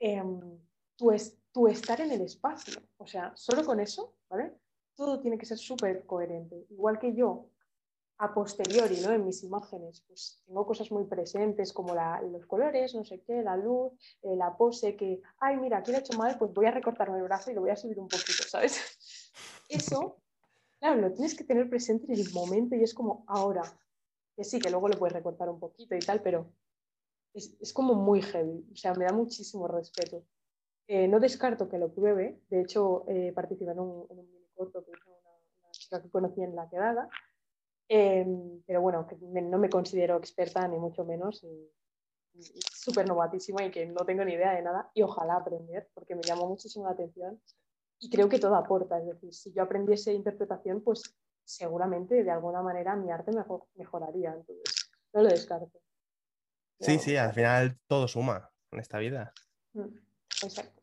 em, tu, tu estar en el espacio. O sea, solo con eso, ¿vale? todo tiene que ser súper coherente. Igual que yo, a posteriori, ¿no? En mis imágenes, pues tengo cosas muy presentes como los colores, no sé qué, la luz, eh, la pose, que, ay, mira, aquí lo he hecho mal, pues voy a recortarme el brazo y lo voy a subir un poquito, ¿sabes? [LAUGHS] Eso, claro, lo tienes que tener presente en el momento y es como ahora, que sí, que luego lo puedes recortar un poquito y tal, pero es, es como muy heavy, o sea, me da muchísimo respeto. Eh, no descarto que lo pruebe, de hecho, eh, participé en un, en un corto que hizo una, chica que conocí en la quedada. Em, pero bueno, que no me considero experta ni mucho menos. Súper novatísima y que no tengo ni idea de nada y ojalá aprender porque me llamó muchísimo la atención y creo que todo aporta. Es decir, si yo aprendiese interpretación, pues seguramente de alguna manera mi arte mejoraría. Entonces, no lo descarto. Sí, sí, al final todo suma en esta vida. Mm, exacto.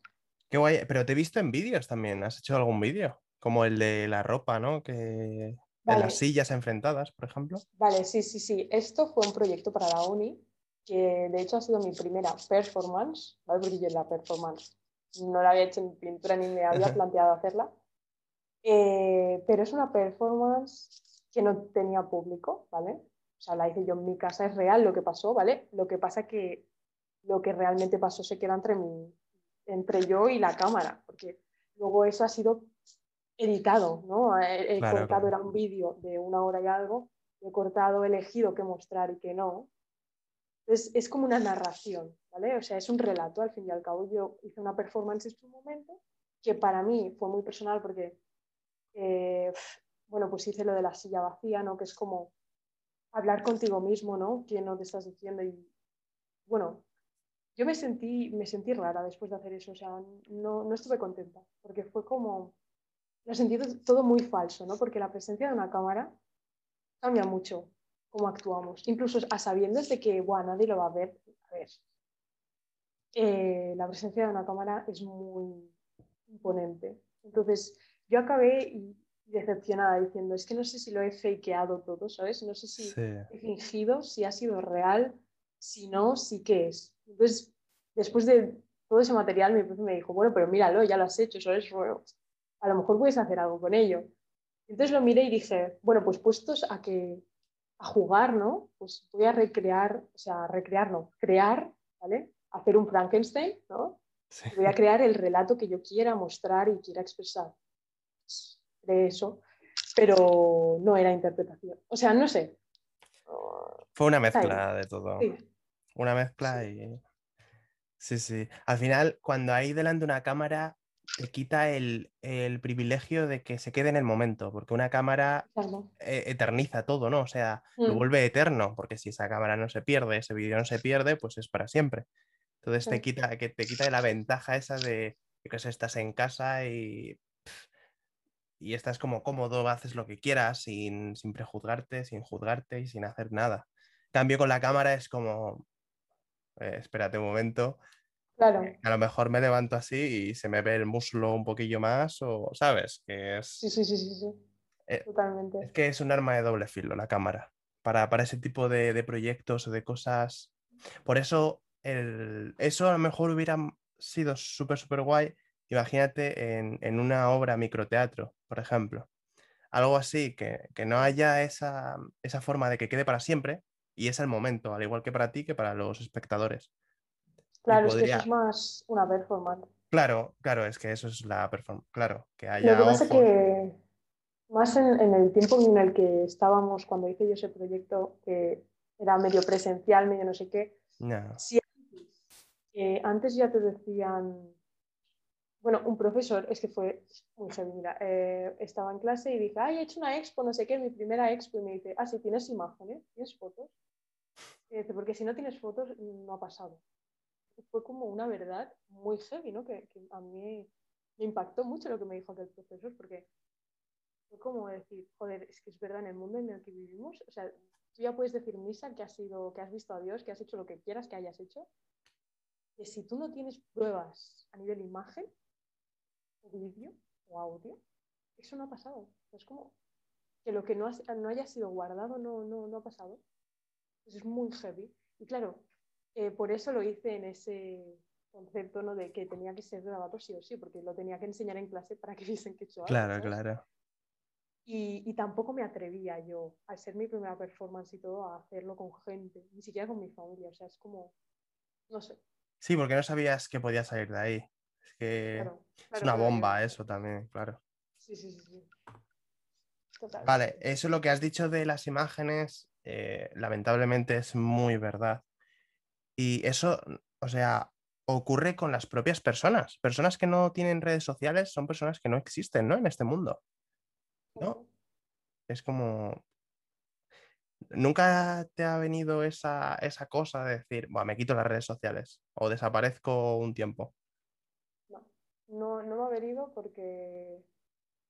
Qué guay. Pero te he visto en vídeos también. ¿Has hecho algún vídeo? como el de la ropa, ¿no? Que de las sillas enfrentadas, por ejemplo. Vale, sí, sí, sí. Esto fue un proyecto para la uni, que de hecho ha sido mi primera performance, ¿vale? Porque yo la performance no la había hecho en pintura ni me había [LAUGHS] planteado hacerla. Eh, pero es una performance que no tenía público, ¿vale? O sea, la hice yo en mi casa, es real lo que pasó, ¿vale? Lo que pasa que lo que realmente pasó se queda entre, mí, entre yo y la cámara, porque luego eso ha sido editado, ¿no? He, cortado, era un vídeo de una hora y algo, he cortado, he elegido qué mostrar y qué no. Entonces, es como una narración, ¿vale? O sea, es un relato, al fin y al cabo. Yo hice una performance en su momento que para mí fue muy personal porque, eh, bueno, pues hice lo de la silla vacía, ¿no? Que es como hablar contigo mismo, ¿no? ¿Qué no te estás diciendo? Y, bueno, yo me sentí, me sentí rara después de hacer eso, o sea, no, no estuve contenta, porque fue como lo he sentido todo muy falso, ¿no? Porque la presencia de una cámara cambia mucho cómo actuamos, incluso a sabiendas de que, bueno, nadie lo va a ver. A ver, eh, la presencia de una cámara es muy imponente. Entonces, yo acabé decepcionada diciendo, es que no sé si lo he fakeado todo, ¿sabes? No sé si he fingido, si ha sido real, si no, si qué es. Entonces, después de todo ese material, mi profe me dijo, bueno, pero míralo, ya lo has hecho, eso es a lo mejor puedes hacer algo con ello. Entonces lo miré y dije, bueno, pues puestos a que a jugar, ¿no? Pues voy a recrear, o sea, recrear, no, crear, ¿vale? Hacer un Frankenstein, ¿no? Voy a crear el relato que yo quiera mostrar y quiera expresar. De eso, pero no era interpretación. O sea, no sé. Fue una mezcla de todo. Una mezcla y... Sí, sí. Al final, cuando hay delante una cámara, te quita el, privilegio de que se quede en el momento, porque una cámara e, eterniza todo, ¿no? O sea, lo mm. vuelve eterno, porque si esa cámara no se pierde, ese vídeo no se pierde, pues es para siempre. Entonces te quita, que te quita la ventaja esa de que estás en casa y, y estás como cómodo, haces lo que quieras sin, sin prejuzgarte, sin juzgarte y sin hacer nada. Cambio con la cámara es como, eh, espérate un momento, Claro. Eh, a lo mejor me levanto así y se me ve el muslo un poquillo más, o sabes, que es. Sí, sí, sí, sí, sí. Eh, Totalmente. Es que es un arma de doble filo la cámara. Para, para ese tipo de, de proyectos o de cosas. Por eso, el, eso a lo mejor hubiera sido súper, súper guay. Imagínate en, en, una obra microteatro, por ejemplo. Algo así, que, que no haya esa, esa forma de que quede para siempre y es el momento, al igual que para ti que para los espectadores. Claro, es que eso es más una performance. Claro, claro, es que eso es la performance. Claro, que haya. Lo que pasa es que más en, el tiempo en el que estábamos cuando hice yo ese proyecto, que era medio presencial, medio no sé qué. Si eh, antes ya te decían. Bueno, un profesor, es que fue muy heavy, mira, eh, estaba en clase y dije, ay, he hecho una expo, no sé qué, mi primera expo, y me dice, ah, sí, tienes imágenes, tienes fotos. Y dice, porque si no tienes fotos, no ha pasado fue como una verdad muy heavy, ¿no? Que, a mí me impactó mucho lo que me dijo aquel profesor, porque fue como decir, joder, es que es verdad, en el mundo en el que vivimos, o sea, tú ya puedes decir misa que has sido, que has visto a Dios, que has hecho lo que quieras que hayas hecho, que si tú no tienes pruebas a nivel imagen, o vídeo, o audio, eso no ha pasado. Es como que lo que no, no haya sido guardado no, no, no ha pasado. es muy heavy. Y claro, eh, por eso lo hice en ese concepto ¿no? de que tenía que ser grabado sí o sí, porque lo tenía que enseñar en clase para que [LAUGHS] viesen que algo. Claro, claro. Y, y, tampoco me atrevía yo, al ser mi primera performance y todo, a hacerlo con gente, ni siquiera con mi familia. O sea, es como, no sé. Sí, porque no sabías que podía salir de ahí. Es que es una bomba eso también, claro. Sí, sí, sí. Vale, eso es lo que has dicho de las imágenes, eh, lamentablemente es muy verdad. Y eso, o sea, ocurre con las propias personas. Personas que no tienen redes sociales son personas que no existen, ¿no? En este mundo. ¿No? Es como... ¿Nunca te ha venido esa, esa cosa de decir, bueno, me quito las redes sociales o desaparezco un tiempo? No, no, no me ha venido porque,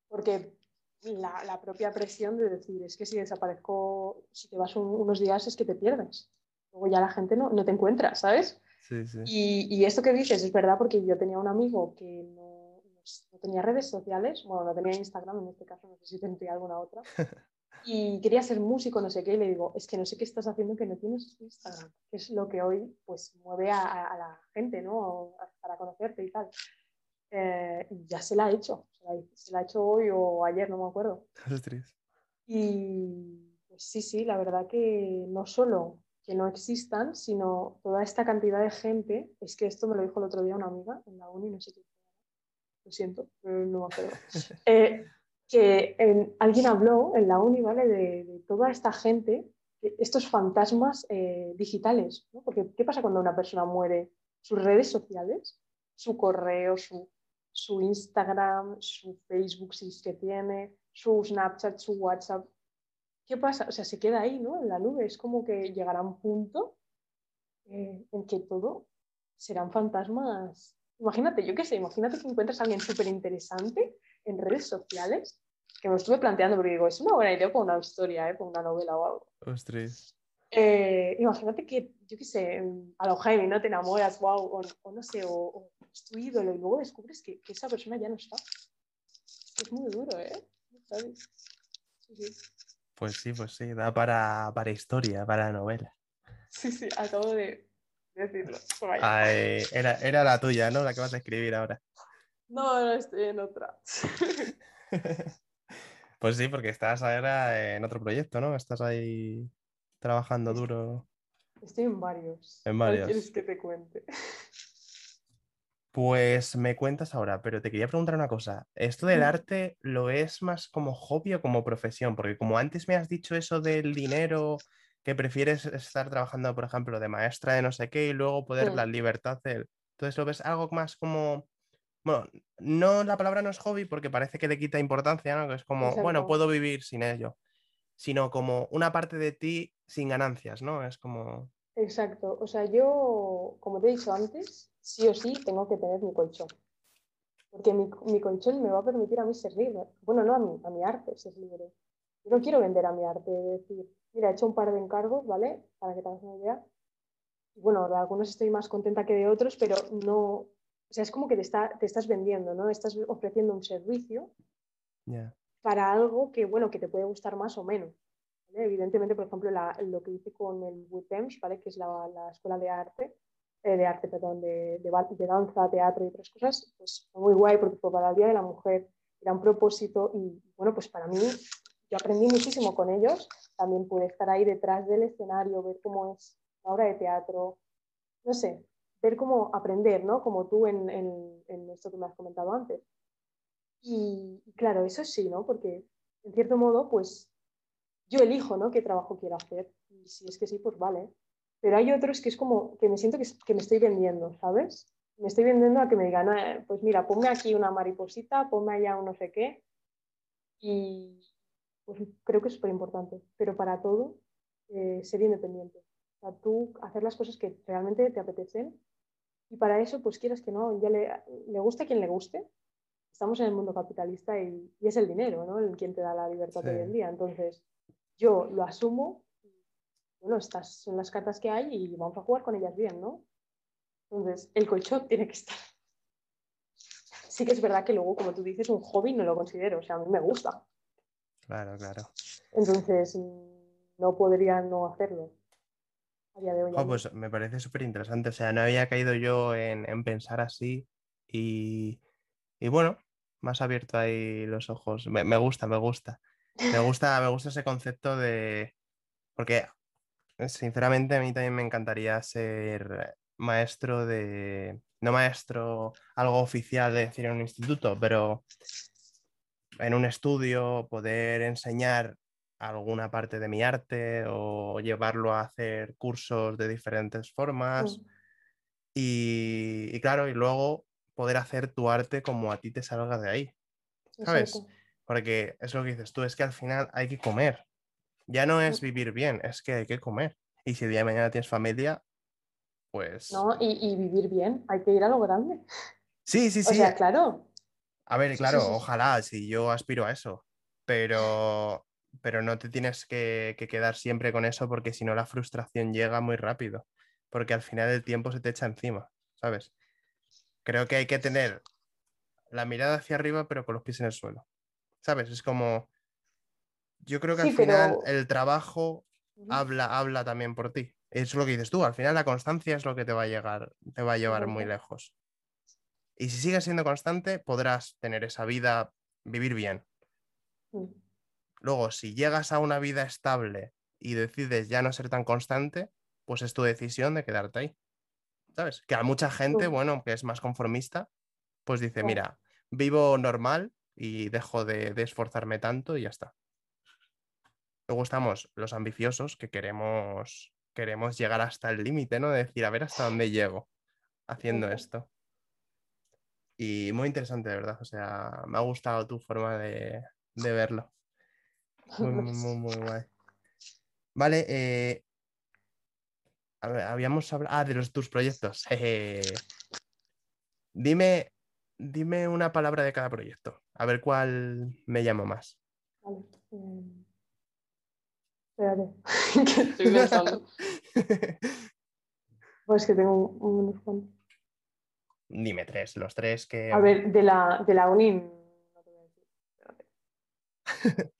porque la, la, propia presión de decir, es que si desaparezco, si te vas unos días es que te pierdes luego ya la gente no, no te encuentra, ¿sabes? Sí, sí. Y, y, esto que dices es verdad porque yo tenía un amigo que no, no, tenía redes sociales, bueno, no tenía Instagram en este caso, no sé si tendría alguna otra, [LAUGHS] y quería ser músico, no sé qué, y le digo, es que no sé qué estás haciendo que no tienes Instagram, que es lo que hoy pues mueve a, a la gente, ¿no? Para conocerte y tal. Eh, y ya se la ha hecho, se la, se la, ha hecho hoy o ayer, no me acuerdo. Y pues sí, sí, la verdad que no solo que no existan, sino toda esta cantidad de gente, es que esto me lo dijo el otro día una amiga en la uni, no sé qué, lo siento, pero no me acuerdo, [LAUGHS] eh, que alguien habló en la uni, ¿vale? De, toda esta gente, estos fantasmas eh, digitales, ¿no? Porque ¿qué pasa cuando una persona muere? Sus redes sociales, su correo, su, su Instagram, su Facebook si es que tiene, su Snapchat, su WhatsApp, ¿qué pasa? O sea, se queda ahí, ¿no? En la nube. Es como que llegará un punto eh, en que todo serán fantasmas. Imagínate, yo qué sé, imagínate que encuentras a alguien súper interesante en redes sociales, que me estuve planteando porque digo, es una buena idea para una historia, ¿eh? para una novela o algo. Ostras. Eh, imagínate que, yo qué sé, a lo Jaime, ¿no? Te enamoras, wow, o, no sé, o, es tu ídolo y luego descubres que, que, esa persona ya no está. Es muy duro, ¿eh? ¿Sabes? Sí, sí. Pues sí, pues sí, da para, para historia, para novela. Sí, sí, acabo de decirlo. era, era la tuya, ¿no? La que vas a escribir ahora. No, no estoy en otra. [LAUGHS] [LAUGHS] pues sí, porque estás ahora en otro proyecto, ¿no? Estás ahí trabajando duro. Estoy en varios. En varios. ¿Quieres que te cuente? [LAUGHS] Pues me cuentas ahora, pero te quería preguntar una cosa. ¿Esto del arte lo es más como hobby o como profesión? Porque como antes me has dicho eso del dinero, que prefieres estar trabajando, por ejemplo, de maestra de no sé qué y luego poder la libertad de... Entonces, ¿lo ves algo más como Bueno, no, la palabra no es hobby porque parece que le quita importancia, ¿no? Que es como, bueno, puedo vivir sin ello. Sino como una parte de ti sin ganancias, ¿no? Es como. Exacto. O sea, yo, como te he dicho antes, sí o sí tengo que tener mi colchón. Porque mi, mi colchón me va a permitir a mí ser libre. Bueno, no a mí, a mi arte ser libre. Yo no quiero vender a mi arte, decir, mira, he hecho un par de encargos, ¿vale? Para que te hagas una idea. Bueno, de algunos estoy más contenta que de otros, pero no, o sea, es como que te, está, te estás vendiendo, ¿no? Estás ofreciendo un servicio ya. para algo que, bueno, que te puede gustar más o menos. ¿vale? Evidentemente, por ejemplo, la- lo que hice con el WITEMS, ¿vale? Que es la, la escuela de arte, eh, de arte, perdón, de, de de danza, teatro y otras cosas, pues fue muy guay porque fue para el Día de la Mujer, era un propósito y, bueno, pues para mí, yo aprendí muchísimo con ellos, también pude estar ahí detrás del escenario, ver cómo es la obra de teatro, no sé, ver cómo aprender, ¿no? Como tú en, en- en esto que me has comentado antes. Y claro, eso sí, ¿no? Porque en cierto modo, pues yo elijo, ¿no? ¿Qué trabajo quiero hacer? Y si es que sí, pues vale. Pero hay otros que es como que me siento que, que me estoy vendiendo, ¿sabes? Me estoy vendiendo a que me digan, "Ah, pues mira, ponme aquí una mariposita, ponme allá un no sé qué. Y pues creo que es súper importante. Pero para todo, eh, ser independiente. O sea, tú hacer las cosas que realmente te apetecen. Y para eso, pues quieras que no, ya le, le guste a quien le guste. Estamos en el mundo capitalista y, y es el dinero, ¿no? El quien te da la libertad Sí. hoy en día. Entonces, yo lo asumo. Bueno, estas son las cartas que hay y vamos a jugar con ellas bien, ¿no? Entonces, el colchón [LAUGHS] tiene que estar. Sí que es verdad que luego, como tú dices, un hobby no lo considero. O sea, a mí me gusta. Claro, claro. Entonces, no podría no hacerlo. A día de hoy. Al pues me parece súper interesante. O sea, no había caído yo en, en pensar así. Y, y bueno, has abierto ahí los ojos. Me, me gusta, me gusta. Me gusta, me gusta ese concepto de. Porque, sinceramente, a mí también me encantaría ser maestro de. No maestro, algo oficial de decir en un instituto, pero en un estudio, poder enseñar alguna parte de mi arte o llevarlo a hacer cursos de diferentes formas. Mm, Y, y claro, y luego poder hacer tu arte como a ti te salga de ahí, ¿sabes? exacto. Porque es lo que dices tú, es que al final hay que comer. Ya no es vivir bien, es que hay que comer. Y si el día de mañana tienes familia, pues... ¿no? Y, y vivir bien, hay que ir a lo grande. Sí, sí, O sí. sea, claro. A ver, claro, sí, sí, sí. ojalá, si yo aspiro a eso, pero, pero no te tienes que, que quedar siempre con eso porque si no la frustración llega muy rápido, porque al final el tiempo se te echa encima, ¿sabes? Creo que hay que tener la mirada hacia arriba pero con los pies en el suelo, ¿sabes? Es como, yo creo que Sí, al final pero- el trabajo habla, habla también por ti. Es lo que dices tú, al final la constancia es lo que te va a llegar, te va a llevar muy lejos. Y si sigues siendo constante, podrás tener esa vida, vivir bien. Mm, Luego, si llegas a una vida estable y decides ya no ser tan constante, pues es tu decisión de quedarte ahí. ¿Sabes? Que a mucha gente, Mm. bueno, que es más conformista, pues dice, mira, vivo normal y dejo de, de esforzarme tanto y ya está. Luego estamos los ambiciosos que queremos, queremos llegar hasta el límite, ¿no? De decir, a ver hasta dónde llego haciendo esto. Y muy interesante, de verdad. O sea, me ha gustado tu forma de, de verlo. [LAUGHS] Muy, muy, muy, muy guay. Vale, eh, habíamos hablado. Ah, de los, tus proyectos. Jeje. [LAUGHS] Dime, dime una palabra de cada proyecto. A ver cuál me llamo más. Vale. Espérate, que [LAUGHS] estoy [LAUGHS] pensando. Pues que tengo un- unos cuantos. Dime tres, los tres que. A ver, de la, de la uni. no te voy a decir. Espérate. [LAUGHS]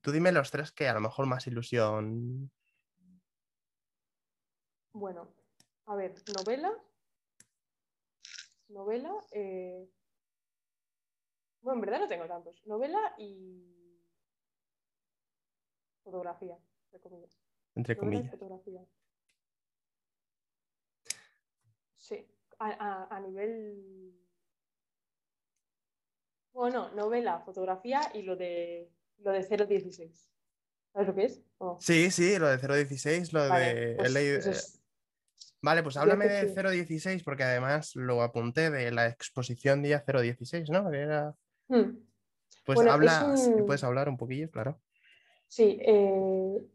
Tú dime los tres que a lo mejor más ilusión. Bueno, a ver, novela. Novela. eh, Bueno, en verdad no tengo tantos. Novela y. Fotografía, entre comillas. Entre comillas. fotografía. Sí, a, a- a nivel. Bueno, novela, fotografía y lo de lo de 016. ¿Sabes lo que es? Sí, sí, lo de 016, lo Vale, de. pues es- Vale, pues háblame de sí. 016 porque además lo apunté de la exposición día 016, ¿no? Era... Hmm. Pues Bueno, habla, un- puedes hablar un poquillo, claro. Sí, eh,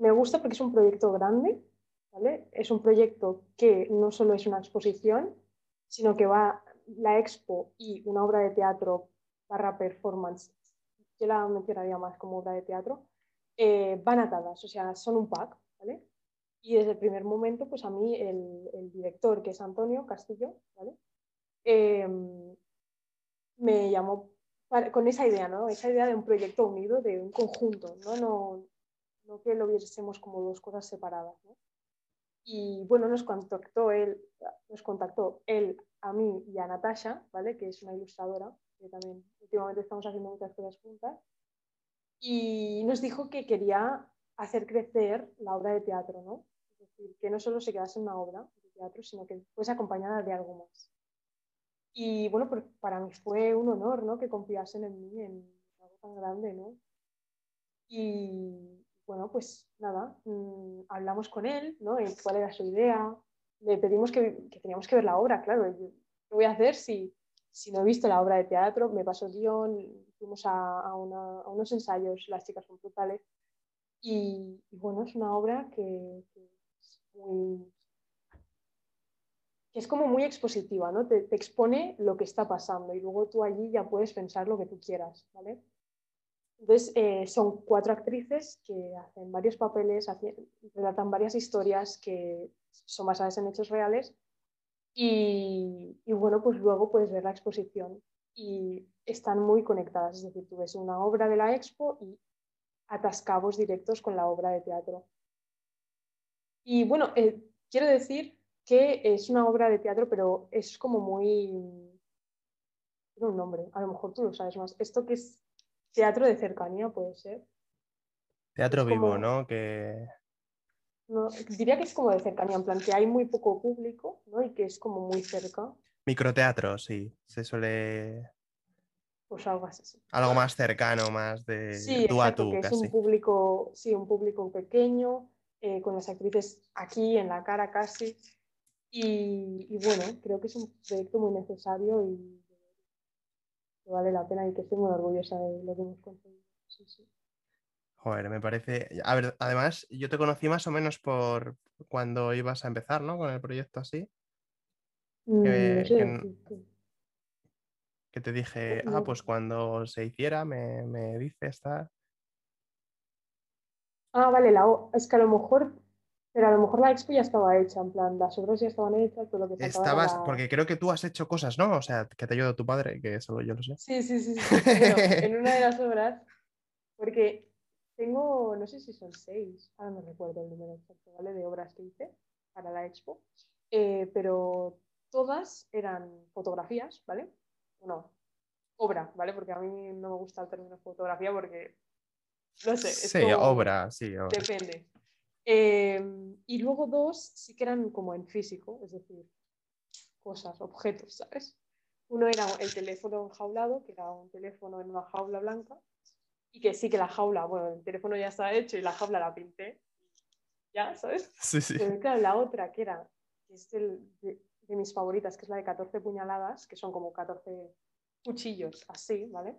me gusta porque es un proyecto grande, ¿vale? Es un proyecto que no solo es una exposición, sino que va la expo y una obra de teatro barra performance, yo la mencionaría más como obra de teatro, eh, van atadas, o sea, son un pack, ¿vale? Y desde el primer momento, pues a mí el, el director, que es Antonio Castillo, ¿vale? Eh, me llamó con esa idea, ¿no? Esa idea de un proyecto unido, de un conjunto, ¿no? No, no que lo viésemos como dos cosas separadas, ¿no? Y bueno, nos contactó él, nos contactó él a mí y a Natasha, ¿vale? Que es una ilustradora, que también últimamente estamos haciendo muchas cosas juntas. Y nos dijo que quería hacer crecer la obra de teatro, ¿no? Es decir, que no solo se quedase en una obra de teatro, sino que fuese acompañada de algo más. Y bueno, para mí fue un honor, ¿no? Que confiasen en mí, en algo tan grande, ¿no? Y bueno, pues nada, mm, hablamos con él, ¿no? Cuál era su idea. Le pedimos que, que teníamos que ver la obra, claro. ¿Qué voy a hacer si, si no he visto la obra de teatro? Me pasó el guion, fuimos a, unos ensayos, las chicas son brutales. Y, bueno, es una obra que, que es muy, que es como muy expositiva, ¿no? Te, te expone lo que está pasando y luego tú allí ya puedes pensar lo que tú quieras, ¿vale? Entonces, eh, son cuatro actrices que hacen varios papeles, relatan varias historias que son basadas en hechos reales y, y bueno, pues luego puedes ver la exposición y están muy conectadas, es decir, tú ves una obra de la expo y atascabos directos con la obra de teatro. Y bueno, eh, quiero decir que es una obra de teatro, pero es como muy... Tiene un nombre, a lo mejor tú lo sabes más. Esto que es teatro de cercanía, puede ser. Teatro Es vivo, como- ¿no? Que No, diría que es como de cercanía, en plan que hay muy poco público ¿no? y que es como muy cerca, microteatro, sí. Se suele... pues algo así. Algo más cercano, más de Sí, tú a exacto, tú, que es casi. un público, sí, un público pequeño, eh, con las actrices aquí en la cara casi. Y, y bueno, creo que es un proyecto muy necesario y que vale la pena y que estoy muy orgullosa de lo que hemos conseguido. Sí, sí. Joder, me parece. A ver, además, yo te conocí más o menos por cuando ibas a empezar, ¿no? Con el proyecto así. Mm, Que- no sé que- te dije, ah, No. pues cuando se hiciera, me, me dices, tal. Ah, vale, la, o- es que a lo mejor, pero a lo mejor la expo ya estaba hecha, en plan, las obras ya estaban hechas, pero lo que era Estabas, porque creo que tú has hecho cosas, ¿no? O sea, que te ayuda tu padre, que solo yo lo sé. Sí, sí, sí. sí. Bueno, en una de las [LAUGHS] obras, porque tengo, no sé si son seis, ahora no recuerdo el número exacto, ¿vale? De obras que hice para la expo, eh, pero todas eran fotografías, ¿vale? Bueno, obra, ¿vale? Porque a mí no me gusta el término fotografía porque, no sé, es Sí, como- obra, sí, obra. Depende. Eh, y luego dos sí que eran como en físico, es decir, cosas, objetos, ¿sabes? Uno era el teléfono enjaulado, que era un teléfono en una jaula blanca, y que sí que la jaula, bueno, el teléfono ya estaba hecho y la jaula la pinté, ya, ¿sabes? Sí, sí. Pero claro, la otra, que era, que es del- de, de mis favoritas, que es la de 14 puñaladas, que son como 14 cuchillos, así, ¿vale?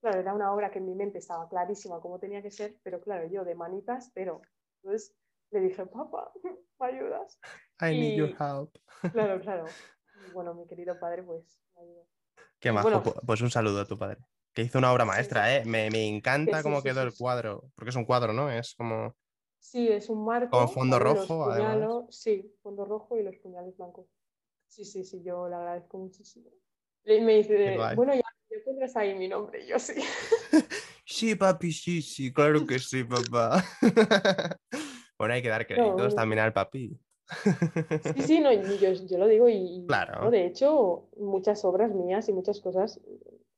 Claro, era una obra que en mi mente estaba clarísima cómo tenía que ser, pero claro, yo de manitas, pero. Entonces le dije, papá, ¿me ayudas? I need your help. Claro, [LAUGHS] claro. Y bueno, mi querido padre, pues me ayudó. Qué majo. bueno. pu- Pues un saludo a tu padre. Que hizo una obra Sí. maestra, ¿eh? Me, me encanta sí, cómo sí, quedó sí, el sí. cuadro. Porque es un cuadro, ¿no? Es como. Sí, es un marco. Con fondo rojo, además. Sí, fondo rojo y los puñales blancos. Sí, sí, sí, yo le agradezco muchísimo. Y me dice, bueno, ya, ya pondrás ahí mi nombre. Y yo sí. [LAUGHS] Sí, papi, sí, sí, claro que sí, papá. [LAUGHS] bueno, hay que dar créditos bueno. también al papi. Sí, sí, no, yo, yo lo digo y, Claro. ¿no? de hecho muchas obras mías y muchas cosas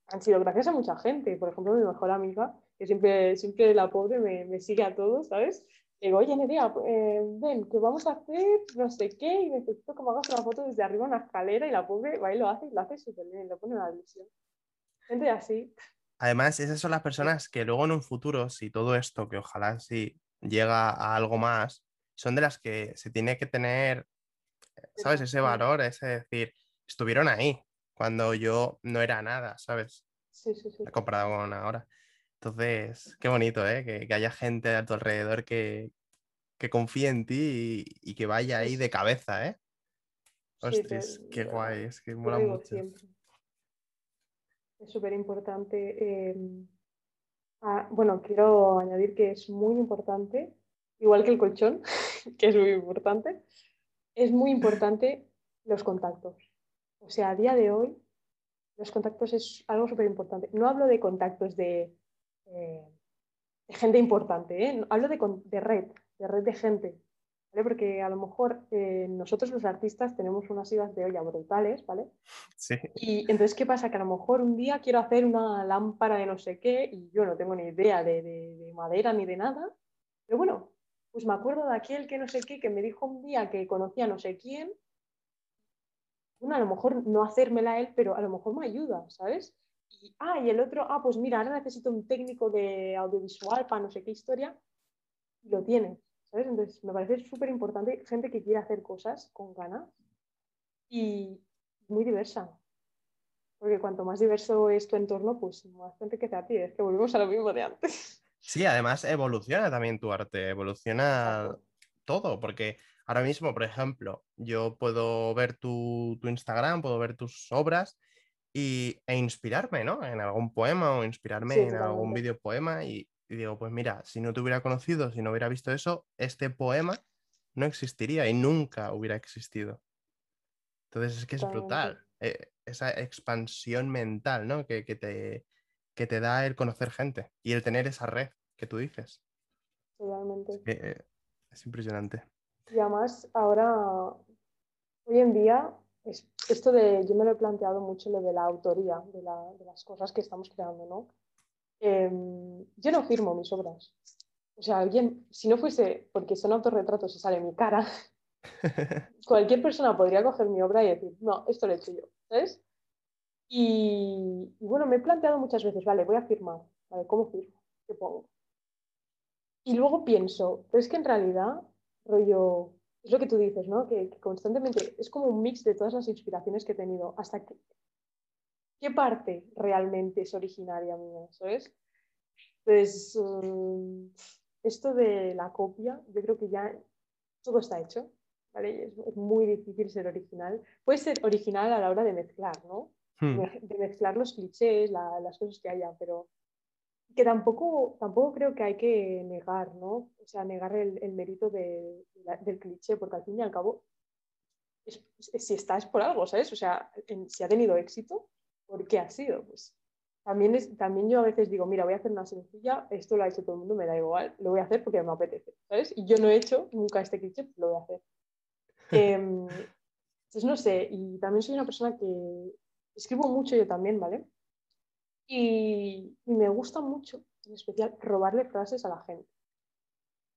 han sido gracias a mucha gente. Por ejemplo, mi mejor amiga, que siempre, siempre la pobre me, me sigue a todos, ¿sabes? Digo, oye, Nerea, eh, ven, que vamos a hacer no sé qué y necesito que me hagas una foto desde arriba una escalera y la pobre va y lo hace y lo hace súper bien, lo pone en la. Gente así, Además, esas son las personas que luego en un futuro, si todo esto, que ojalá sí llega a algo más, son de las que se tiene que tener ¿sabes? Ese valor, ese decir, estuvieron ahí cuando yo no era nada, ¿sabes? Sí, sí, sí. Comparado con ahora. Entonces, qué bonito, ¿eh? Que, haya gente a tu alrededor que, que confíe en ti y, que vaya ahí de cabeza, ¿eh? Ostras, qué guay, es que mola mucho. Es súper importante. Ah, bueno, quiero añadir que es muy importante, igual que el colchón, [LAUGHS] que es muy importante, es muy importante los contactos. O sea, a día de hoy, los contactos es algo súper importante. No hablo de contactos de eh, de gente importante, ¿eh? hablo de, de, red, de red de gente, ¿vale? porque a lo mejor eh, nosotros los artistas tenemos unas idas de olla brutales, ¿vale? Sí. Y entonces, ¿qué pasa? Que a lo mejor un día quiero hacer una lámpara de no sé qué y yo no tengo ni idea de, de madera ni de nada, pero bueno, pues me acuerdo de aquel que no sé qué, que me dijo un día que conocía no sé quién, bueno, a lo mejor no hacérmela él, pero a lo mejor me ayuda, ¿sabes? y, ah, y el otro, ah, pues mira, ahora necesito un técnico de audiovisual para no sé qué historia, y lo tiene, ¿sabes? Entonces, me parece súper importante gente que quiera hacer cosas con ganas y muy diversa. Porque cuanto más diverso es tu entorno, pues más gente que te a ti. Es que volvemos a lo mismo de antes. Sí, además evoluciona también tu arte, evoluciona todo, porque ahora mismo, por ejemplo, yo puedo ver tu, tu Instagram, puedo ver tus obras y, e inspirarme, ¿no? En algún poema o inspirarme en algún video poema y, digo, pues mira, si no te hubiera conocido, si no hubiera visto eso, este poema no existiría y nunca hubiera existido. Entonces es que es brutal eh, esa expansión mental, ¿no? Que, te, que te da el conocer gente y el tener esa red que tú dices. Totalmente. Eh, es impresionante. Y además, ahora, hoy en día, esto de, yo me lo he planteado mucho lo de la autoría de, las cosas que estamos creando, ¿no? Em, yo no firmo mis obras. O sea, alguien, si no fuese porque son autorretratos y sale mi cara, [LAUGHS] cualquier persona podría coger mi obra y decir, no, esto lo he hecho yo, ¿sabes? Y, y, bueno, me he planteado muchas veces, vale, voy a firmar, ¿vale? ¿Cómo firmo? ¿Qué pongo? Y luego pienso, pero es que en realidad, rollo, es lo que tú dices, ¿no? Que, constantemente es como un mix de todas las inspiraciones que he tenido. Hasta que, qué parte realmente es originaria mía, ¿sabes? Pues mm, esto de la copia, yo creo que ya todo está hecho, ¿vale? Es, muy difícil ser original. Puede ser original a la hora de mezclar, ¿no? Hmm. De mezclar los clichés, las cosas que haya, pero que tampoco, tampoco creo que hay que negar, ¿no? O sea, negar el, mérito del cliché, porque al fin y al cabo, si está es por algo, ¿sabes? O sea, si ha tenido éxito, ¿por qué ha sido? Pues también, es, también yo a veces digo, mira, voy a hacer una sencilla, esto lo ha hecho todo el mundo, me da igual, lo voy a hacer porque me apetece, ¿sabes? Y yo no he hecho nunca este cliché, lo voy a hacer. [LAUGHS] Entonces, no sé, y también soy una persona que escribo mucho yo también, ¿vale? Y, me gusta mucho, en especial, robarle frases a la gente.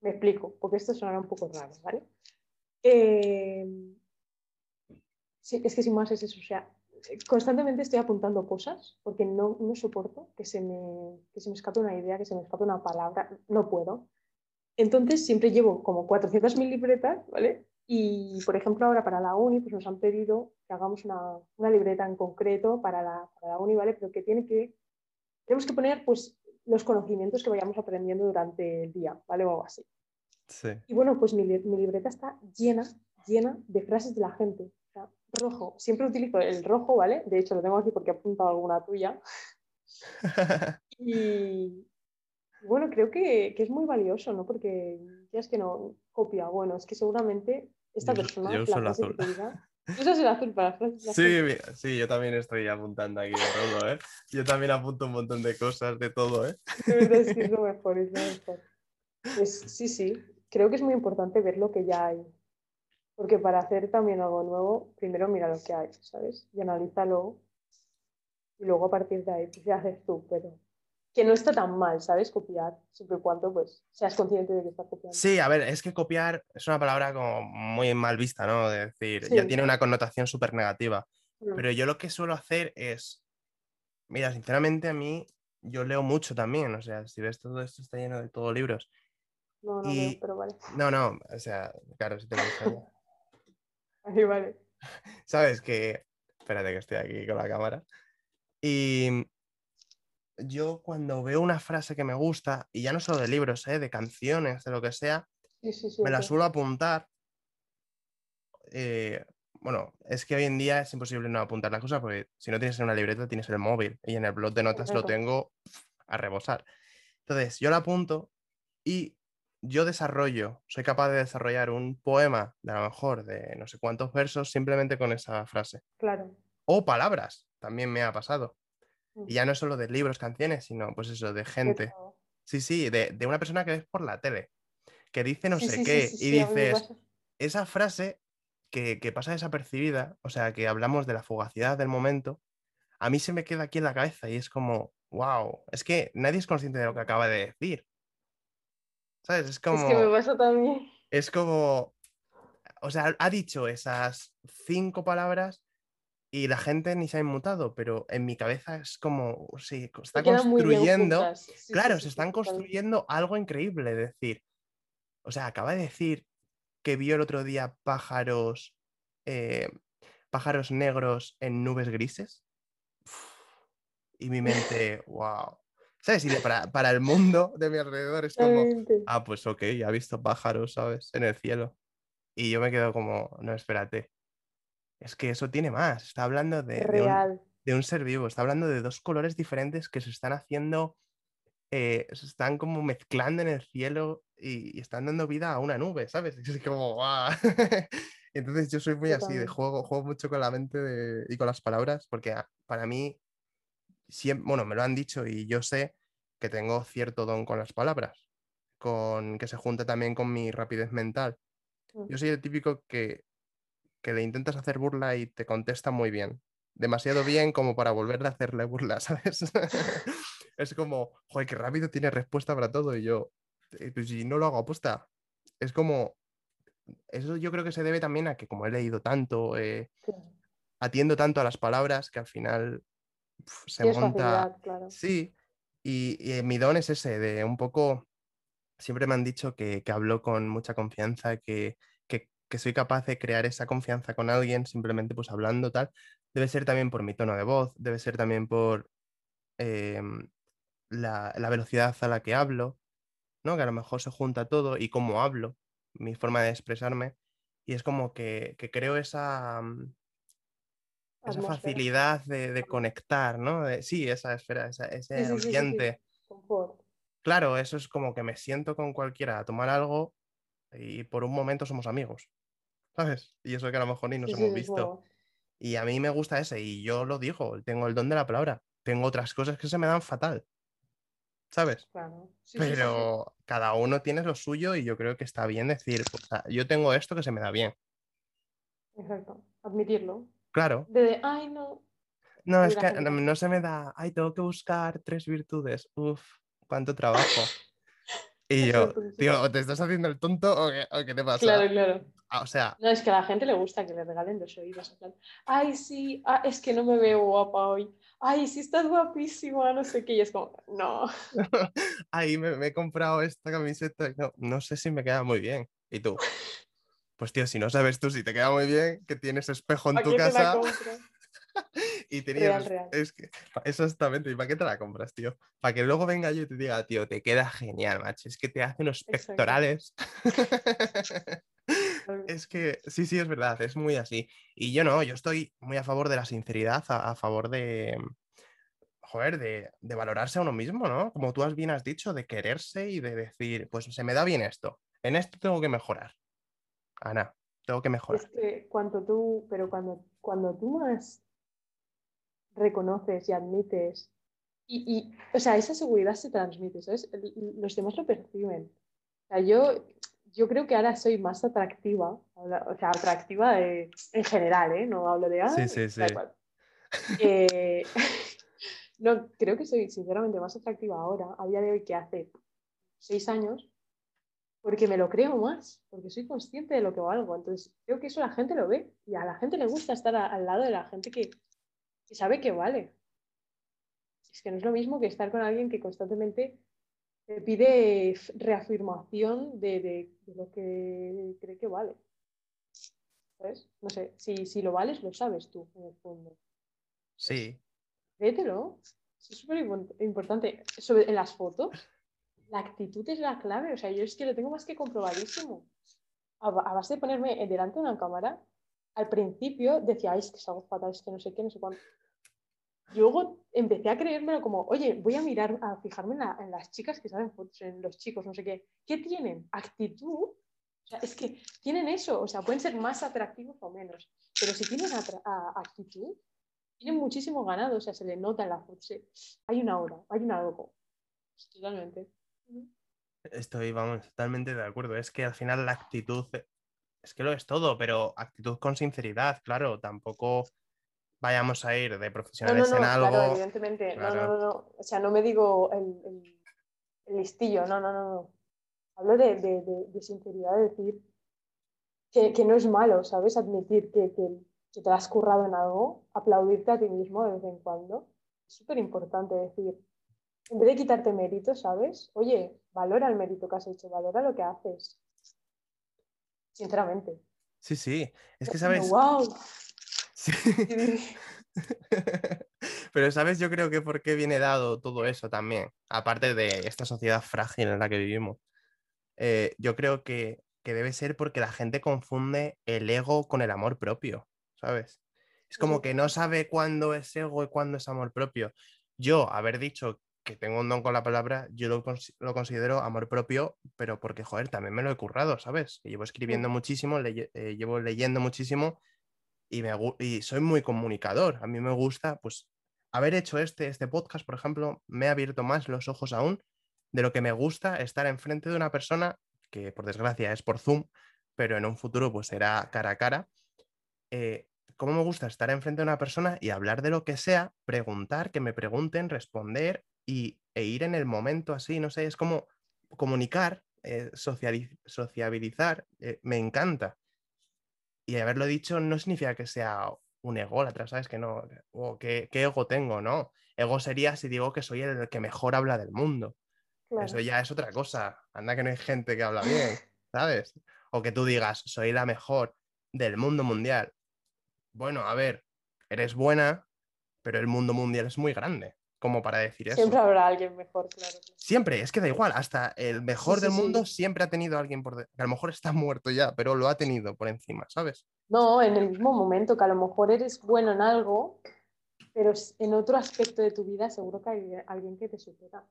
Me explico, porque esto sonará un poco raro, ¿vale? Em, sí, es que sin más es eso, o sea, constantemente estoy apuntando cosas porque no, no soporto que se, me, que se me escape una idea, que se me escape una palabra, no puedo. Entonces siempre llevo como 400.000 libretas, ¿vale? Y, por ejemplo, ahora para la uni pues nos han pedido que hagamos una, una libreta en concreto para la, para la, uni, ¿vale? Pero que tiene que, tenemos que poner pues los conocimientos que vayamos aprendiendo durante el día, ¿vale? O algo así. Sí. Y bueno, pues mi, mi, libreta está llena, llena de frases de la gente. Rojo, siempre utilizo el rojo, ¿vale? De hecho, lo tengo aquí porque he apuntado alguna tuya. [LAUGHS] y, bueno, creo que, que, es muy valioso, ¿no? Porque ya es que no copia, bueno, es que seguramente esta persona. Yo uso el azul. usas el azul para frases. Sí, sí, yo también estoy apuntando aquí de todo, ¿eh? Yo también apunto un montón de cosas, de todo, ¿eh? Es lo [LAUGHS] mejor, es lo mejor. Pues, sí, sí, creo que es muy importante ver lo que ya hay. Porque para hacer también algo nuevo, primero mira lo que hay, ¿sabes? Y analízalo. Y luego a partir de ahí, pues ya haces tú, pero que no está tan mal, ¿sabes? Copiar, siempre y cuando pues, seas consciente de que estás copiando. Sí, a ver, es que copiar es una palabra como muy mal vista, ¿no? De decir, ya tiene una connotación súper negativa. Mm. Pero yo lo que suelo hacer es, mira, sinceramente a mí, yo leo mucho también, o sea, si ves todo esto está lleno de todos libros. No, no pero vale. No, no, o sea, claro, si te gusta. [LAUGHS] Vale, vale. [LAUGHS] ¿Sabes? Que. Espérate que estoy aquí con la cámara. Y yo cuando veo una frase que me gusta, y ya no solo de libros, ¿eh? de canciones, de lo que sea, Sí, sí, sí. me la suelo apuntar. eh, bueno, es que hoy en día es imposible no apuntar las cosas porque si no tienes en una libreta tienes el móvil y en el blog de notas lo tengo a rebosar. Entonces, yo la apunto y yo desarrollo, soy capaz de desarrollar un poema de a lo mejor de no sé cuántos versos simplemente con esa frase. Claro. O palabras, también me ha pasado. Mm. Y ya no solo de libros, canciones, sino pues eso, de gente. Pero- Sí, sí, de, de una persona que ves por la tele, que dice no Sí, sé sí, qué, sí, y dices, esa frase que, que pasa desapercibida, o sea, que hablamos de la fugacidad del momento, a mí se me queda aquí en la cabeza y es como, wow, es que nadie es consciente de lo que acaba de decir. ¿Sabes? Es como, Es que me pasa también. es como, o sea, ha dicho esas cinco palabras y la gente ni se ha inmutado, pero en mi cabeza es como, sí, está construyendo. Sí, Claro, sí, se están construyendo algo increíble, es decir, o sea, acaba de decir que vio el otro día pájaros, eh, pájaros negros en nubes grises. Uf, Y mi mente, wow. ¿Sabes? Y para, para el mundo de mi alrededor es como, ah, pues ok, ha visto pájaros, ¿sabes? En el cielo. Y yo me quedo como, no, espérate. Es que eso tiene más. Está hablando de, de un, Real. de un ser vivo. Está hablando de dos colores diferentes que se están haciendo, eh, se están como mezclando en el cielo y, y están dando vida a una nube, ¿sabes? [LAUGHS] Es como, ¡guau! [LAUGHS] Entonces yo soy muy así, de juego, juego mucho con la mente de- y con las palabras, porque para mí, siempre, bueno, me lo han dicho y yo sé que tengo cierto don con las palabras, con que se junta también con mi rapidez mental. Mm. Yo soy el típico que, que le intentas hacer burla y te contesta muy bien. Demasiado bien como para volverle a hacerle burla, [LAUGHS] ¿sabes? [LAUGHS] es como, joder, qué rápido tiene respuesta para todo. Y yo, "Eh, pues si no lo hago aposta. Es como, eso yo creo que se debe también a que como he leído tanto, eh, atiendo tanto a las palabras que al final se monta. claro. Sí, y, y mi don es ese, de un poco, siempre me han dicho que, que hablo con mucha confianza, que, que, que soy capaz de crear esa confianza con alguien simplemente pues hablando tal. Debe ser también por mi tono de voz, debe ser también por em, la, la velocidad a la que hablo, ¿no? Que a lo mejor se junta todo y cómo hablo, mi forma de expresarme. Y es como que, que creo esa, mm, esa Atmósfera. facilidad de, de conectar, ¿no? De- sí, esa esfera, esa- ese Sí, sí, sí, sí, ambiente. Claro, eso es como que me siento con cualquiera a tomar algo y por un momento somos amigos, ¿sabes? Y eso que a lo mejor ni nos hemos visto. Y a mí me gusta ese y yo lo digo, tengo el don de la palabra. Tengo otras cosas que se me dan fatal, ¿sabes? Claro. Pero cada uno tiene lo suyo y yo creo que está bien decir, pues, yo tengo esto que se me da bien. Exacto. Admitirlo. Claro, De, ay, no. no, es que no, se me da, ay, tengo que buscar tres virtudes. Uf, cuánto trabajo. [LAUGHS] Y yo, sí. tío, ¿o ¿te estás haciendo el tonto o qué, o qué te pasa? Claro, claro. Ah, O sea, No, es que a la gente le gusta que le regalen los oídos. en plan, Ay, sí, ah, es que no me veo guapa hoy. Ay, sí, estás guapísima, no sé qué. Y es como, no. [LAUGHS] ahí me, me he comprado esta camiseta y no, no sé si me queda muy bien. ¿Y tú? [LAUGHS] Pues tío, si no sabes tú si te queda muy bien, que tienes espejo en ¿Para tu casa [LAUGHS] y tenías... Real, real. Es que, exactamente, ¿y para qué te la compras, tío? Para que luego venga yo y te diga, tío, te queda genial, macho, es que te hace unos Exacto. pectorales. Es que sí, sí, es verdad, es muy así. Y yo no, yo estoy muy a favor de la sinceridad, a, a favor de, joder, de, de valorarse a uno mismo, ¿no? Como tú has bien has dicho, de quererse y de decir, pues se me da bien esto, en esto tengo que mejorar. Ana, tengo que mejorar. Es que cuando tú, pero cuando, cuando tú más reconoces y admites, y, y, o sea, esa seguridad se transmite, ¿sabes? Los demás lo perciben. O sea, yo, yo creo que ahora soy más atractiva, o sea, atractiva de- en general, ¿eh? No hablo de... Sí, "Ay", sí, da sí. igual. Eh, [LAUGHS] no, creo que soy sinceramente más atractiva ahora, a día de hoy, que hace seis años, porque me lo creo más, porque soy consciente de lo que valgo. Entonces, creo que eso la gente lo ve y a la gente le gusta estar a- al lado de la gente que, que sabe que vale. Es que no es lo mismo que estar con alguien que constantemente te pide reafirmación de, de- de lo que cree que vale. ¿Sabes? No sé, si, si lo vales, lo sabes tú, en el fondo. Sí. Créetelo. Es súper importante. Sobre, en las fotos, la actitud es la clave. O sea, yo es que lo tengo más que comprobadísimo. A, base de ponerme delante de una cámara, al principio decía, es que es algo fatal, es que no sé qué, no sé cuánto. Luego empecé a creérmelo como, oye, voy a mirar, a fijarme en, las chicas que saben fotos, en los chicos, no sé qué. ¿Qué tienen? Actitud. O sea, es que tienen eso, o sea, pueden ser más atractivos o menos, pero si tienen actitud, tienen muchísimo ganado, o sea, se le nota en la foto. Hay una hora, hay un algo. Totalmente. Estoy, vamos, totalmente de acuerdo. Es que al final la actitud, es que lo es todo, pero actitud con sinceridad, claro, tampoco vayamos a ir de profesionales en algo. Claro, evidentemente. No, no, no, O sea, no me digo el, listillo, no, no, no, no. Hablo de, de, sinceridad, de decir que, no es malo, ¿sabes? Admitir que, que, te has currado en algo, aplaudirte a ti mismo de vez en cuando. Es súper importante decir, en vez de quitarte mérito, ¿sabes? Oye, valora el mérito que has hecho, valora lo que haces. Sinceramente. Sí, sí. Es que, ¿sabes? ¡Wow! [LAUGHS] [LAUGHS] Pero, ¿sabes? Yo creo que por qué viene dado todo eso también, aparte de esta sociedad frágil en la que vivimos. Eh, yo creo que, debe ser porque la gente confunde el ego con el amor propio, ¿sabes? Es como que no sabe cuándo es ego y cuándo es amor propio. Yo, haber dicho que tengo un don con la palabra, yo lo, considero amor propio, pero porque, joder, también me lo he currado, ¿sabes? llevo escribiendo muchísimo, eh, llevo leyendo muchísimo y, me, y soy muy comunicador. A mí me gusta, pues, haber hecho este, este podcast, por ejemplo, me ha abierto más los ojos aún de lo que me gusta estar enfrente de una persona que, por desgracia, es por Zoom, pero en un futuro, pues, será cara a cara. Eh, ¿Cómo me gusta estar enfrente de una persona y hablar de lo que sea, preguntar, que me pregunten, responder y, e ir en el momento así? No sé, es como comunicar, eh, sociabilizar, eh, me encanta y haberlo dicho no significa que sea un ególatra, ¿sabes? Que no, o ¿qué, ego tengo, ¿no? Ego sería si digo que soy el que mejor habla del mundo. Eso ya es otra cosa. Anda que no hay gente que habla bien, ¿sabes? O que tú digas, soy la mejor del mundo mundial. Bueno, a ver, eres buena, pero el mundo mundial es muy grande como para decir eso. Siempre habrá alguien mejor, claro. Siempre, es que da igual, hasta el mejor del mundo siempre ha tenido alguien por... Que a lo mejor está [LAUGHS] muerto ya, pero lo ha tenido por encima, ¿sabes? No, en el mismo momento que a lo mejor eres bueno en algo, pero en otro aspecto de tu vida seguro que hay alguien que te supera.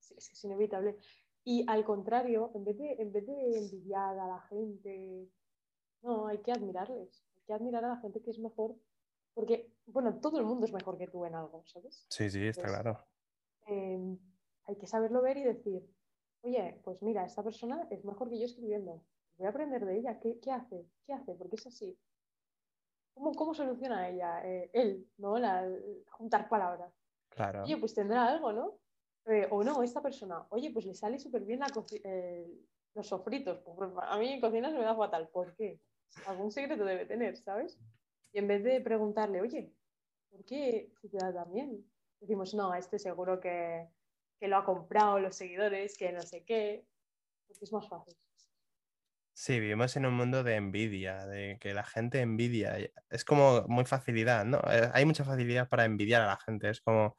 Es, es inevitable. Y al contrario, en vez, de, en vez de envidiar a la gente, no, hay que admirarles. Hay que admirar a la gente que es mejor porque, bueno, todo el mundo es mejor que tú en algo, ¿sabes? Sí, sí, está claro. Em, hay que saberlo ver y decir, oye, pues mira, esta persona es mejor que yo escribiendo. Voy a aprender de ella. ¿Qué, hace? ¿Qué hace? ¿Por qué es así? ¿Cómo, cómo soluciona ella? Eh, él, ¿no? La, juntar palabras. Claro. Oye, pues tendrá algo, ¿no? Eh, o no, esta persona, oye, pues le sale súper bien eh, los sofritos. Pues, a mí en cocina se me da fatal. ¿Por qué? Algún secreto debe tener, ¿sabes? Y en vez de preguntarle, oye, ¿por qué se te da tan bien? Decimos, no, este seguro que, lo ha comprado los seguidores, que no sé qué, es más fácil. Sí, vivimos en un mundo de envidia, de que la gente envidia. Es como muy facilidad, ¿no? Eh, hay mucha facilidad para envidiar a la gente. Es como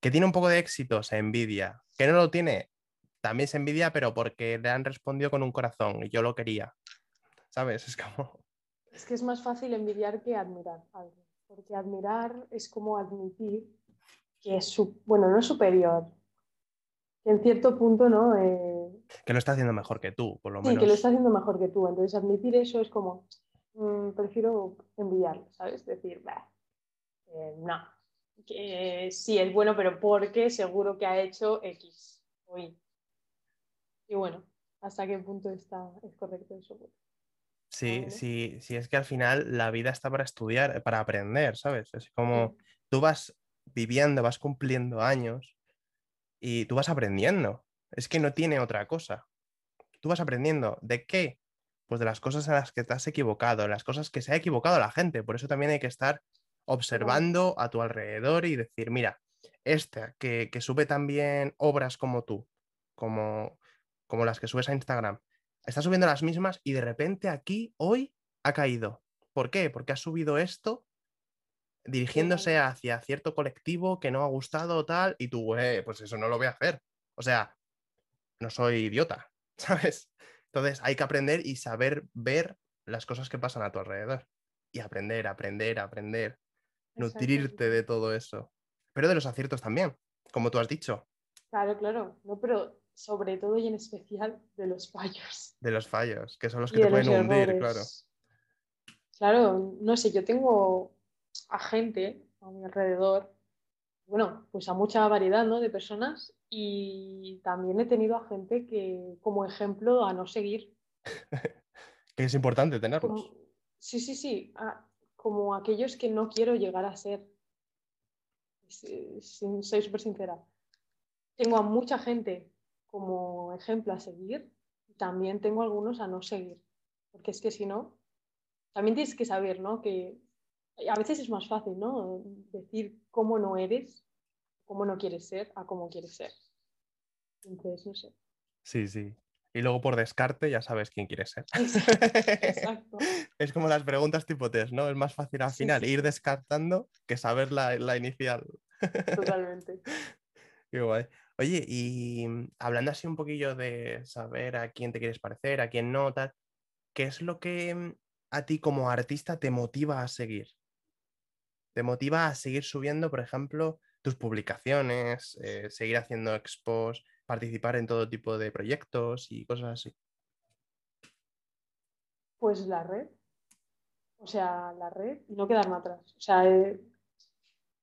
que tiene un poco de éxito, se envidia. Que no lo tiene, también se envidia, pero porque le han respondido con un corazón y yo lo quería. ¿Sabes? Es como. Es que es más fácil envidiar que admirar algo, porque admirar es como admitir que es, bueno, no es superior, que en cierto punto, ¿no? Eh, que lo está haciendo mejor que tú, por lo menos. Sí, que lo está haciendo mejor que tú. Entonces, admitir eso es como, mm, prefiero envidiarlo, ¿sabes? Decir, eh, no, que sí es bueno, pero porque seguro que ha hecho X o Y. Y bueno, ¿hasta qué punto está, es correcto eso? Sí, sí, sí, es que al final la vida está para estudiar, para aprender, ¿sabes? Es como tú vas viviendo, vas cumpliendo años y tú vas aprendiendo. Es que no tiene otra cosa. Tú vas aprendiendo. ¿De qué? Pues de las cosas en las que te has equivocado, las cosas que se ha equivocado la gente. Por eso también hay que estar observando a tu alrededor y decir, mira, esta que, que sube también obras como tú, como, como las que subes a Instagram, está subiendo las mismas y de repente aquí, hoy, ha caído. ¿Por qué? Porque ha subido esto dirigiéndose hacia cierto colectivo que no ha gustado o tal, y tú, eh, pues eso no lo voy a hacer. O sea, no soy idiota, [LAUGHS] ¿sabes? Entonces hay que aprender y saber ver las cosas que pasan a tu alrededor. Y aprender, aprender, aprender. Nutrirte de todo eso. Pero de los aciertos también, como tú has dicho. Claro, claro. No, pero sobre todo y en especial de los fallos. De los fallos, que son los que te pueden hundir, claro. Claro, no sé, yo tengo a gente a mi alrededor, bueno, pues a mucha variedad ¿no? de personas y también he tenido a gente que como ejemplo a no seguir. [LAUGHS] que es importante tenerlos. sí, sí, sí, como aquellos que no quiero llegar a ser. soy súper sincera. Tengo a mucha gente como ejemplo a seguir también tengo algunos a no seguir, porque es que si no, también tienes que saber, ¿no? Que a veces es más fácil, ¿no? Decir cómo no eres, cómo no quieres ser, a cómo quieres ser. Entonces, no sé. Sí, sí. Y luego por descarte ya sabes quién quieres ser. Exacto. [LAUGHS] es como las preguntas tipo test, ¿no? Es más fácil al final ir descartando que saber la, la inicial. Totalmente. [LAUGHS] Qué guay. Oye, y hablando así un poquillo de saber a quién te quieres parecer, a quién no, tal, ¿qué es lo que a ti como artista te motiva a seguir? ¿Te motiva a seguir subiendo, por ejemplo, tus publicaciones, eh, seguir haciendo expos, participar en todo tipo de proyectos y cosas así? Pues la red. O sea, la red y no quedarme atrás. O sea, eh,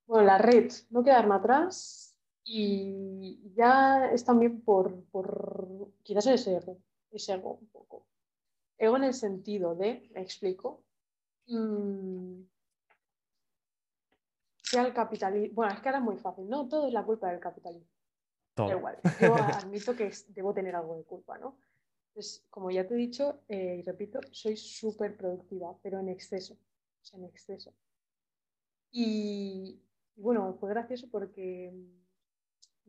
bueno, la red, no quedarme atrás y ya es también por, por quizás ese ego, ese ego un poco. Ego en el sentido de, me explico, mm, sea el capitalismo. Bueno, es que ahora es muy fácil, ¿no? Todo es la culpa del capitalismo. Todo. igual. Yo admito que debo tener algo de culpa, ¿no? Entonces, como ya te he dicho eh, y repito, soy súper productiva, pero en exceso. O sea, en exceso. Y, bueno, fue gracioso porque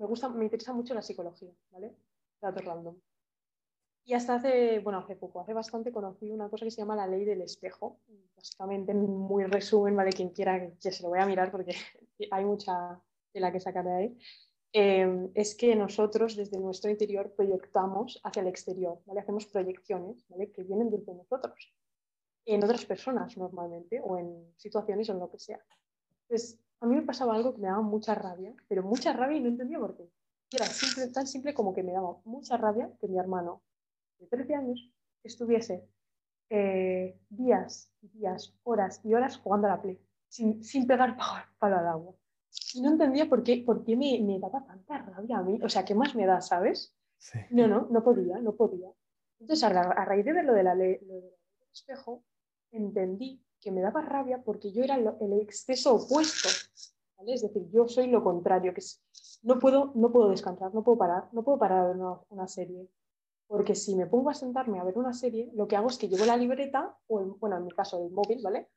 me gusta, me interesa mucho la psicología, ¿vale? Datos random. Y hasta hace, bueno, hace poco, hace bastante conocí una cosa que se llama la ley del espejo. Básicamente, en muy resumen, ¿vale? Quien quiera que se lo voy a mirar porque [LAUGHS] hay mucha de la que sacar de ahí. Em, es que nosotros desde nuestro interior proyectamos hacia el exterior, ¿vale? Hacemos proyecciones, ¿vale? Que vienen desde nosotros, en otras personas normalmente, o en situaciones o en lo que sea. Entonces, a mí me pasaba algo que me daba mucha rabia, pero mucha rabia y no entendía por qué. era simple, tan simple como que me daba mucha rabia que mi hermano de 13 años estuviese eh, días, días, horas y horas jugando a la Play, sin, sin pegar palo al agua. Y no entendía por qué, por qué me, me, daba tanta rabia a mí. O sea, ¿qué más me da, sabes? No, no, no podía, no podía. Entonces, a, raíz de ver lo de la ley, lo del espejo, entendí que me daba rabia porque yo era el exceso opuesto. Es decir, yo soy lo contrario, que no, puedo, no puedo descansar, no puedo parar, no puedo parar a ver una, una serie porque si me pongo a sentarme a ver una serie, lo que hago es que llevo la libreta, o bueno, en mi caso el móvil, ¿vale?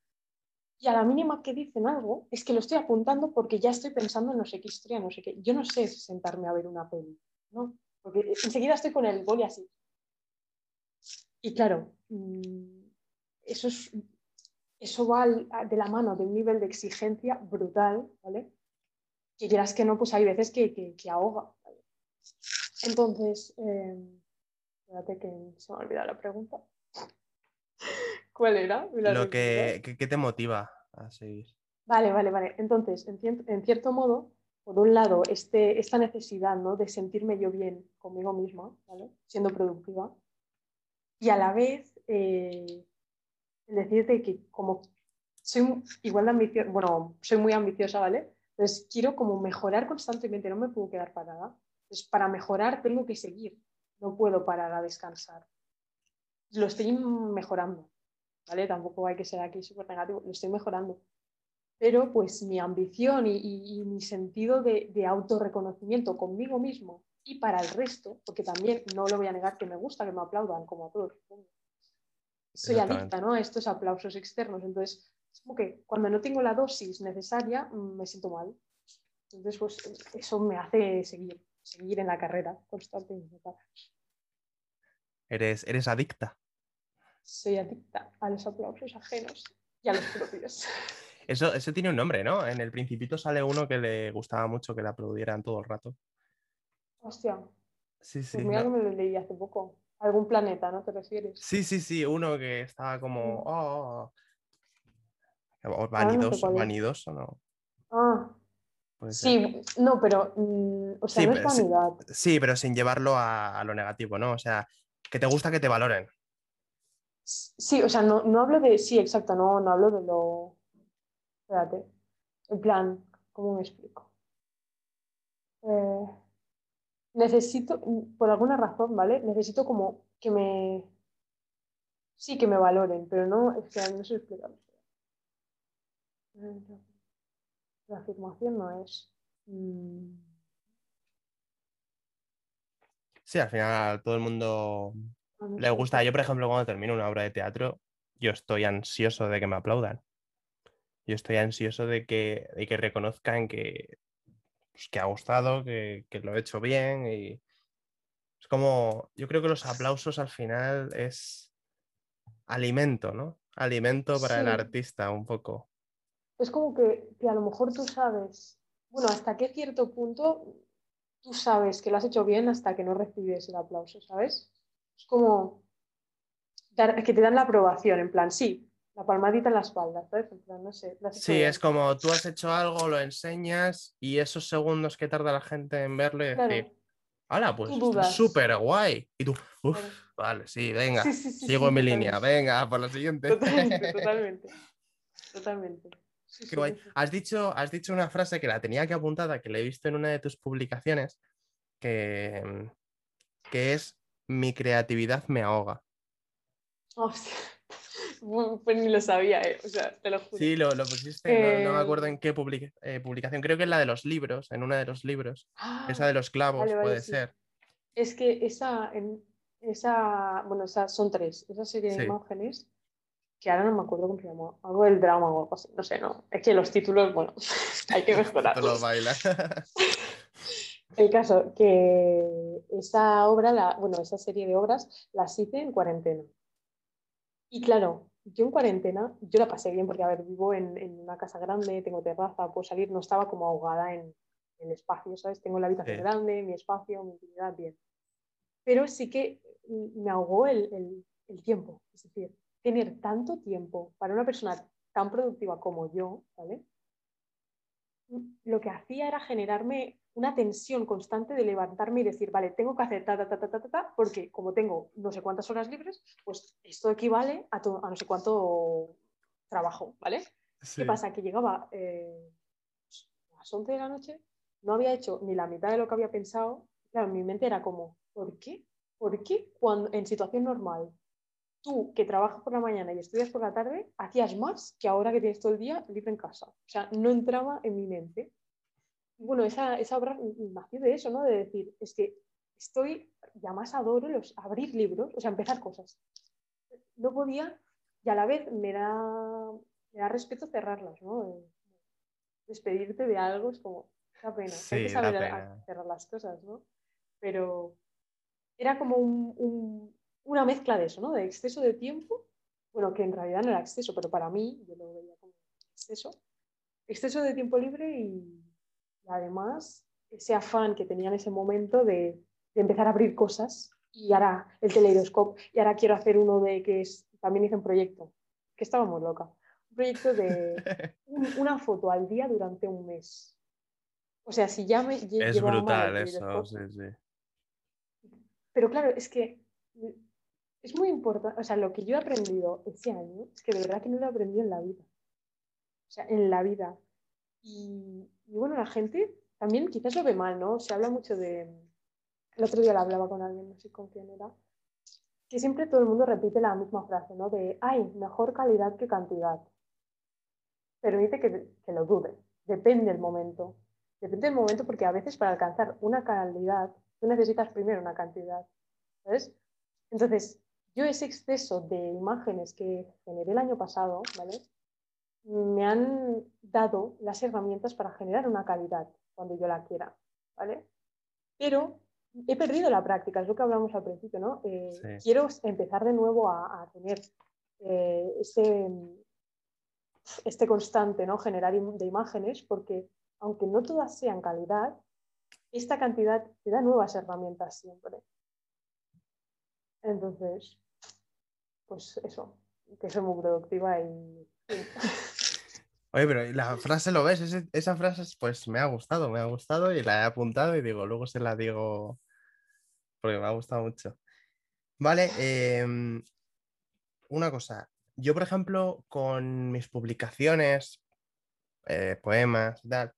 Y a la mínima que dicen algo, es que lo estoy apuntando porque ya estoy pensando en no sé qué historia, no sé qué. Yo no sé sentarme a ver una peli, ¿no? Porque enseguida estoy con el boli así. Y claro, mm, eso, es, eso va de la mano de un nivel de exigencia brutal, ¿vale? Que quieras que no, pues hay veces que, que, ahoga. Entonces, eh, Espérate que se me ha olvidado la pregunta. [LAUGHS] ¿Cuál era? Lo que, ¿Qué te motiva a seguir? Vale, vale, vale. Entonces, en, cierto modo, por un lado, este, esta necesidad ¿no? de sentirme yo bien conmigo misma, ¿vale? siendo productiva, y a la vez eh, decirte que como soy igual de ambiciosa, bueno, soy muy ambiciosa, ¿vale? Entonces quiero como mejorar constantemente, no me puedo quedar parada. Entonces, para mejorar tengo que seguir no puedo parar a descansar. Lo estoy mejorando, ¿vale? Tampoco hay que ser aquí súper negativo, lo estoy mejorando. Pero pues mi ambición y, mi sentido de, de autorreconocimiento conmigo mismo y para el resto, porque también no lo voy a negar que me gusta que me aplaudan como a todos. Soy adicta ¿no? a estos aplausos externos, entonces es como que cuando no tengo la dosis necesaria mm, me siento mal. Entonces pues eso me hace seguir seguir en la carrera constantemente. ¿Eres, eres adicta? Soy adicta a los aplausos ajenos y a los propios. [LAUGHS] Eso, eso tiene un nombre, ¿no? En el Principito sale uno que le gustaba mucho que le aplaudieran todo el rato. Hostia. Sí, sí. Pues mira no- que me lo leí hace poco. Algún planeta, ¿no te refieres? Sí, sí, sí, uno que estaba como. Mm. Oh, oh, oh". O no vanidoso, vanidoso, ¿no? Ah, sí, no, pero, mm, o sea, Sí, no es sí. vanidad. Sí, pero sin llevarlo a, a lo negativo, ¿no? O sea, que te gusta que te valoren. Sí, o sea, no, no hablo de, sí, exacto, no, no hablo de lo, espérate, en plan, ¿cómo me explico? Eh, necesito, por alguna razón, ¿vale? Necesito como que me, sí, que me valoren, pero no, es que no sé explicarlo. La afirmación no es... mm, Sí, al final a todo el mundo le gusta. Yo, por ejemplo, cuando termino una obra de teatro, yo estoy ansioso de que me aplaudan. Yo estoy ansioso de que, de que reconozcan que, pues, que ha gustado, que, que lo he hecho bien. Y es como, yo creo que los aplausos al final es alimento, ¿no? Alimento para el artista un poco. es como que, que a lo mejor tú sabes, bueno, hasta qué cierto punto tú sabes que lo has hecho bien hasta que no recibes el aplauso, ¿sabes? Es como dar- que te dan la aprobación, en plan, sí, la palmadita en la espalda, ¿sabes? En plan, no sé. Sí, bien. es como tú has hecho algo, lo enseñas y esos segundos que tarda la gente en verlo y Claro, decir, ¡hala, pues súper guay! Y tú, uff, claro. vale, sí, venga, Sí, sí, sí, sigo en mi totalmente. línea, venga, por la siguiente. Totalmente, [LAUGHS] totalmente. Totalmente. Qué guay. Has dicho, has dicho una frase que la tenía que apuntada, que la he visto en una de tus publicaciones, que, que es mi creatividad me ahoga. Hostia. Pues ni lo sabía, eh, O sea, te lo juro. Sí, lo, lo pusiste, no, no me acuerdo en Eh, qué publica- eh, publicación, creo que en la de los libros, en una de los libros, esa Ah, de los clavos vale, vale, puede sí. ser. Es que esa, en- esa, bueno, esas son tres, esa serie de imágenes, que ahora no me acuerdo cómo se llama, algo del drama o algo así, no sé, no, es que los títulos, bueno, [LAUGHS] hay que [LAUGHS] mejorarlos. [LAUGHS] El caso, que esa obra, la, bueno, esa serie de obras las hice en cuarentena. Y claro, yo en cuarentena, yo la pasé bien porque, a ver, vivo en, en una casa grande, tengo terraza, puedo salir, no estaba como ahogada en, en espacio, ¿sabes? Tengo la habitación Sí. grande, mi espacio, mi intimidad, bien. Pero sí que me ahogó el, el- el tiempo, es decir, tener tanto tiempo para una persona tan productiva como yo, ¿vale? Lo que hacía era generarme una tensión constante de levantarme y decir, vale, tengo que hacer ta, ta, ta, ta, ta, ta, porque como tengo no sé cuántas horas libres, pues esto equivale a, a no sé cuánto trabajo, ¿vale? Sí. ¿Qué pasa? Que llegaba eh, a las 11 de la noche, no había hecho ni la mitad de lo que había pensado. Claro, en mi mente era como, ¿por qué? ¿Por qué cuando en situación normal tú que trabajas por la mañana y estudias por la tarde, hacías más que ahora que tienes todo el día libre en casa? O sea, no entraba en mi mente. Y bueno, esa, esa obra nació de eso, ¿no? De decir, es que estoy, ya más adoro los, abrir libros, o sea, empezar cosas. No podía, y a la vez me da, me da respeto cerrarlas, ¿no? Eh, Despedirte de algo es como, da pena. Sí, Hay que saber pena. cerrar las cosas, ¿no? Pero era como un- un- una mezcla de eso, ¿no? De exceso de tiempo, bueno, que en realidad no era exceso, pero para mí yo lo veía como exceso. Exceso de tiempo libre y, y además ese afán que tenía en ese momento de, de empezar a abrir cosas y ahora el teleidoscope y ahora quiero hacer uno de que es, también hice un proyecto, que estaba muy loca, un proyecto de [LAUGHS] un- una foto al día durante un mes. O sea, si ya me Es brutal eso, teleidoscopio, sí, sí. pero claro, es que es muy importante, o sea, lo que yo he aprendido ese año es que de verdad que no lo he aprendido en la vida. O sea, en la vida. Y, bueno, la gente también quizás lo ve mal, ¿no? Se habla mucho de... El otro día lo hablaba con alguien, no sé con quién era, que siempre todo el mundo repite la misma frase, ¿no? De, ay, mejor calidad que cantidad. Permite que, que lo dude. Depende del momento. Depende del momento porque a veces para alcanzar una calidad tú necesitas primero una cantidad, ¿sabes? Entonces, yo ese exceso de imágenes que generé el año pasado, ¿vale? Me han dado las herramientas para generar una calidad cuando yo la quiera, ¿vale? Pero he perdido la práctica, es lo que hablamos al principio, ¿no? Eh, quiero empezar de nuevo a, tener eh, ese, este constante, ¿no? Generar de imágenes, porque aunque no todas sean calidad, esta cantidad te da nuevas herramientas siempre. Entonces, pues eso, que soy muy productiva y... [LAUGHS] Oye, pero la frase lo ves, esa frase pues me ha gustado, me ha gustado y la he apuntado y digo, luego se la digo porque me ha gustado mucho. Vale, em, una cosa, yo por ejemplo con mis publicaciones, eh, poemas, tal,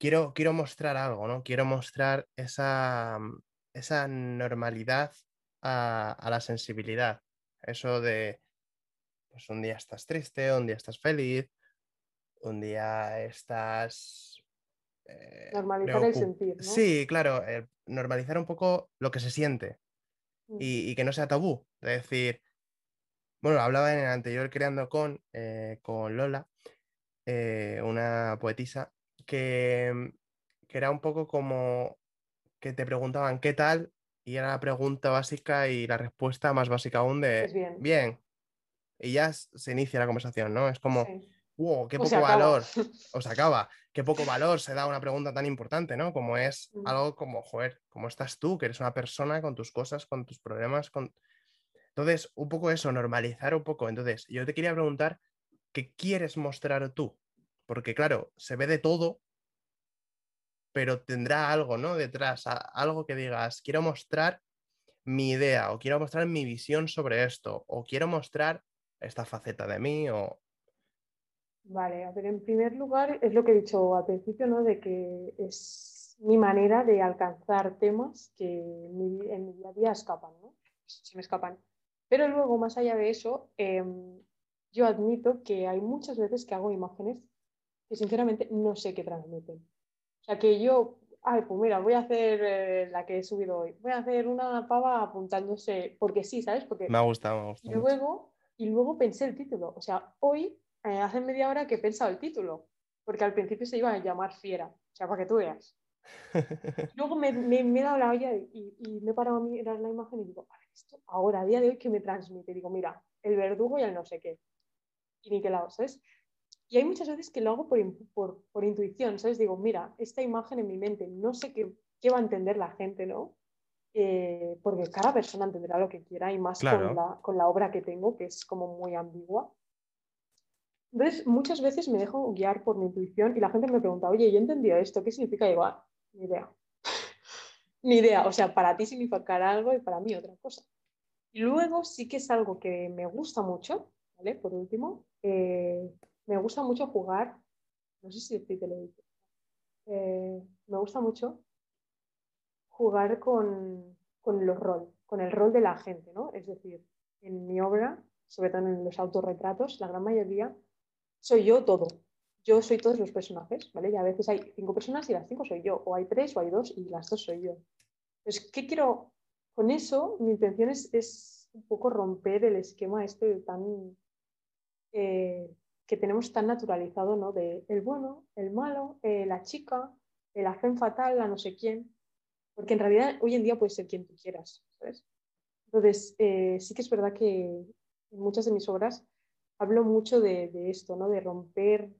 quiero, quiero mostrar algo, ¿no? Quiero mostrar esa, esa normalidad a, a la sensibilidad, eso de, pues un día estás triste, un día estás feliz, un día estás... Eh, normalizar el sentir. ¿no? Sí, claro, eh, normalizar un poco lo que se siente mm. y, que no sea tabú. Es decir, bueno, hablaba en el anterior Creando con, eh, con Lola, una poetisa, que, que era un poco como que te preguntaban qué tal y era la pregunta básica y la respuesta más básica aún de pues bien. bien. Y ya se inicia la conversación, ¿no? Es como, wow, qué poco valor, o se [LAUGHS] acaba, qué poco valor se da a una pregunta tan importante, ¿no? Como es mm. algo como, joder, ¿cómo estás tú? Que eres una persona con tus cosas, con tus problemas, con... Entonces, un poco eso, normalizar un poco. Entonces, yo te quería preguntar, ¿qué quieres mostrar tú? Porque claro, se ve de todo, pero tendrá algo, ¿no? Detrás, algo que digas, quiero mostrar mi idea o quiero mostrar mi visión sobre esto o quiero mostrar esta faceta de mí o Vale, a ver, en primer lugar es lo que he dicho al principio, ¿no? De que es mi manera de alcanzar temas que en mi, día a día escapan, ¿no? Se me escapan. Pero luego, más allá de eso, em, yo admito que hay muchas veces que hago imágenes que sinceramente no sé qué transmiten. O sea, que yo, ay, pues mira, voy a hacer eh, la que he subido hoy. Voy a hacer una pava apuntándose, porque sí, ¿sabes? Porque me ha gustado, me ha gustado. Y luego, y luego pensé el título. O sea, hoy eh, hace media hora que he pensado el título, porque al principio se iba a llamar Fiera, o sea, para que tú veas. [LAUGHS] Luego me, he dado la olla y, me he parado a mirar la imagen y digo, esto ahora, a día de hoy, ¿qué me transmite? digo, mira, el verdugo y el no sé qué. Y ni qué lado, ¿sabes? Y hay muchas veces que lo hago por, por, intuición, ¿sabes? Digo, mira, esta imagen en mi mente, no sé qué, qué va a entender la gente, ¿no? Eh, porque cada persona entenderá lo que quiera y más con, la, con la obra que tengo, que es como muy ambigua. Entonces, muchas veces me dejo guiar por mi intuición y la gente me pregunta, oye, yo he entendido esto, ¿qué significa igual? Ah, ni idea. [LAUGHS] ni idea. O sea, para ti significará algo y para mí otra cosa. Y luego sí que es algo que me gusta mucho, ¿vale? Por último, eh, me gusta mucho jugar, no sé si te lo digo, eh, me gusta mucho jugar con, con los roles, con el rol de la gente, ¿no? Es decir, en mi obra, sobre todo en los autorretratos, la gran mayoría soy yo todo. Yo soy todos los personajes, ¿vale? Y a veces hay cinco personas y las cinco soy yo, o hay tres o hay dos y las dos soy yo. Entonces, ¿qué quiero? Con eso, mi intención es, un poco romper el esquema este tan... Eh, que tenemos tan naturalizado, ¿no? De el bueno, el malo, eh, la chica, el hacen fatal, la no sé quién. Porque en realidad hoy en día puedes ser quien tú quieras, ¿sabes? Entonces, eh, sí que es verdad que muchas de mis obras hablo mucho de, esto, ¿no? de romper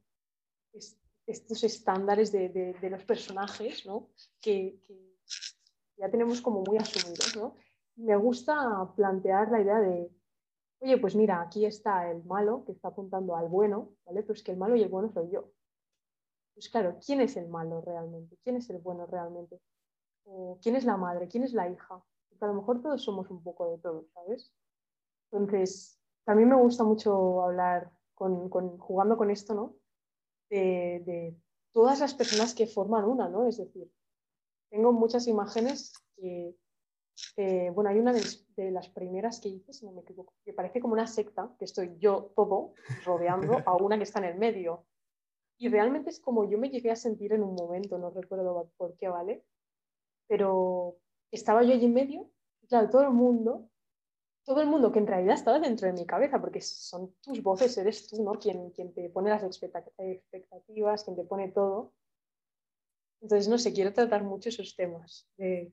estos estándares de, los personajes ¿no? que, ya tenemos como muy asumidos. ¿no? Me gusta plantear la idea de, oye, pues mira, aquí está el malo que está apuntando al bueno, ¿vale? Pero es que el malo y el bueno soy yo. Pues claro, ¿quién es el malo realmente? ¿Quién es el bueno realmente? ¿O ¿Quién es la madre? ¿Quién es la hija? Porque a lo mejor todos somos un poco de todo, ¿sabes? Entonces, también me gusta mucho hablar con, jugando con esto, ¿no? De, todas las personas que forman una, ¿no? Es decir, tengo muchas imágenes que, bueno, hay una de, las primeras que hice, si no me equivoco, que parece como una secta, que estoy yo todo rodeando [LAUGHS] a una que está en el medio. Y realmente es como yo me llegué a sentir en un momento, no recuerdo por qué, ¿vale? Pero estaba yo allí en medio, claro, todo el mundo todo el mundo que en realidad estaba dentro de mi cabeza, porque son tus voces, eres tú, ¿no? Quien, quien te pone las expectativas, quien te pone todo. Entonces, no sé, quiero tratar mucho esos temas de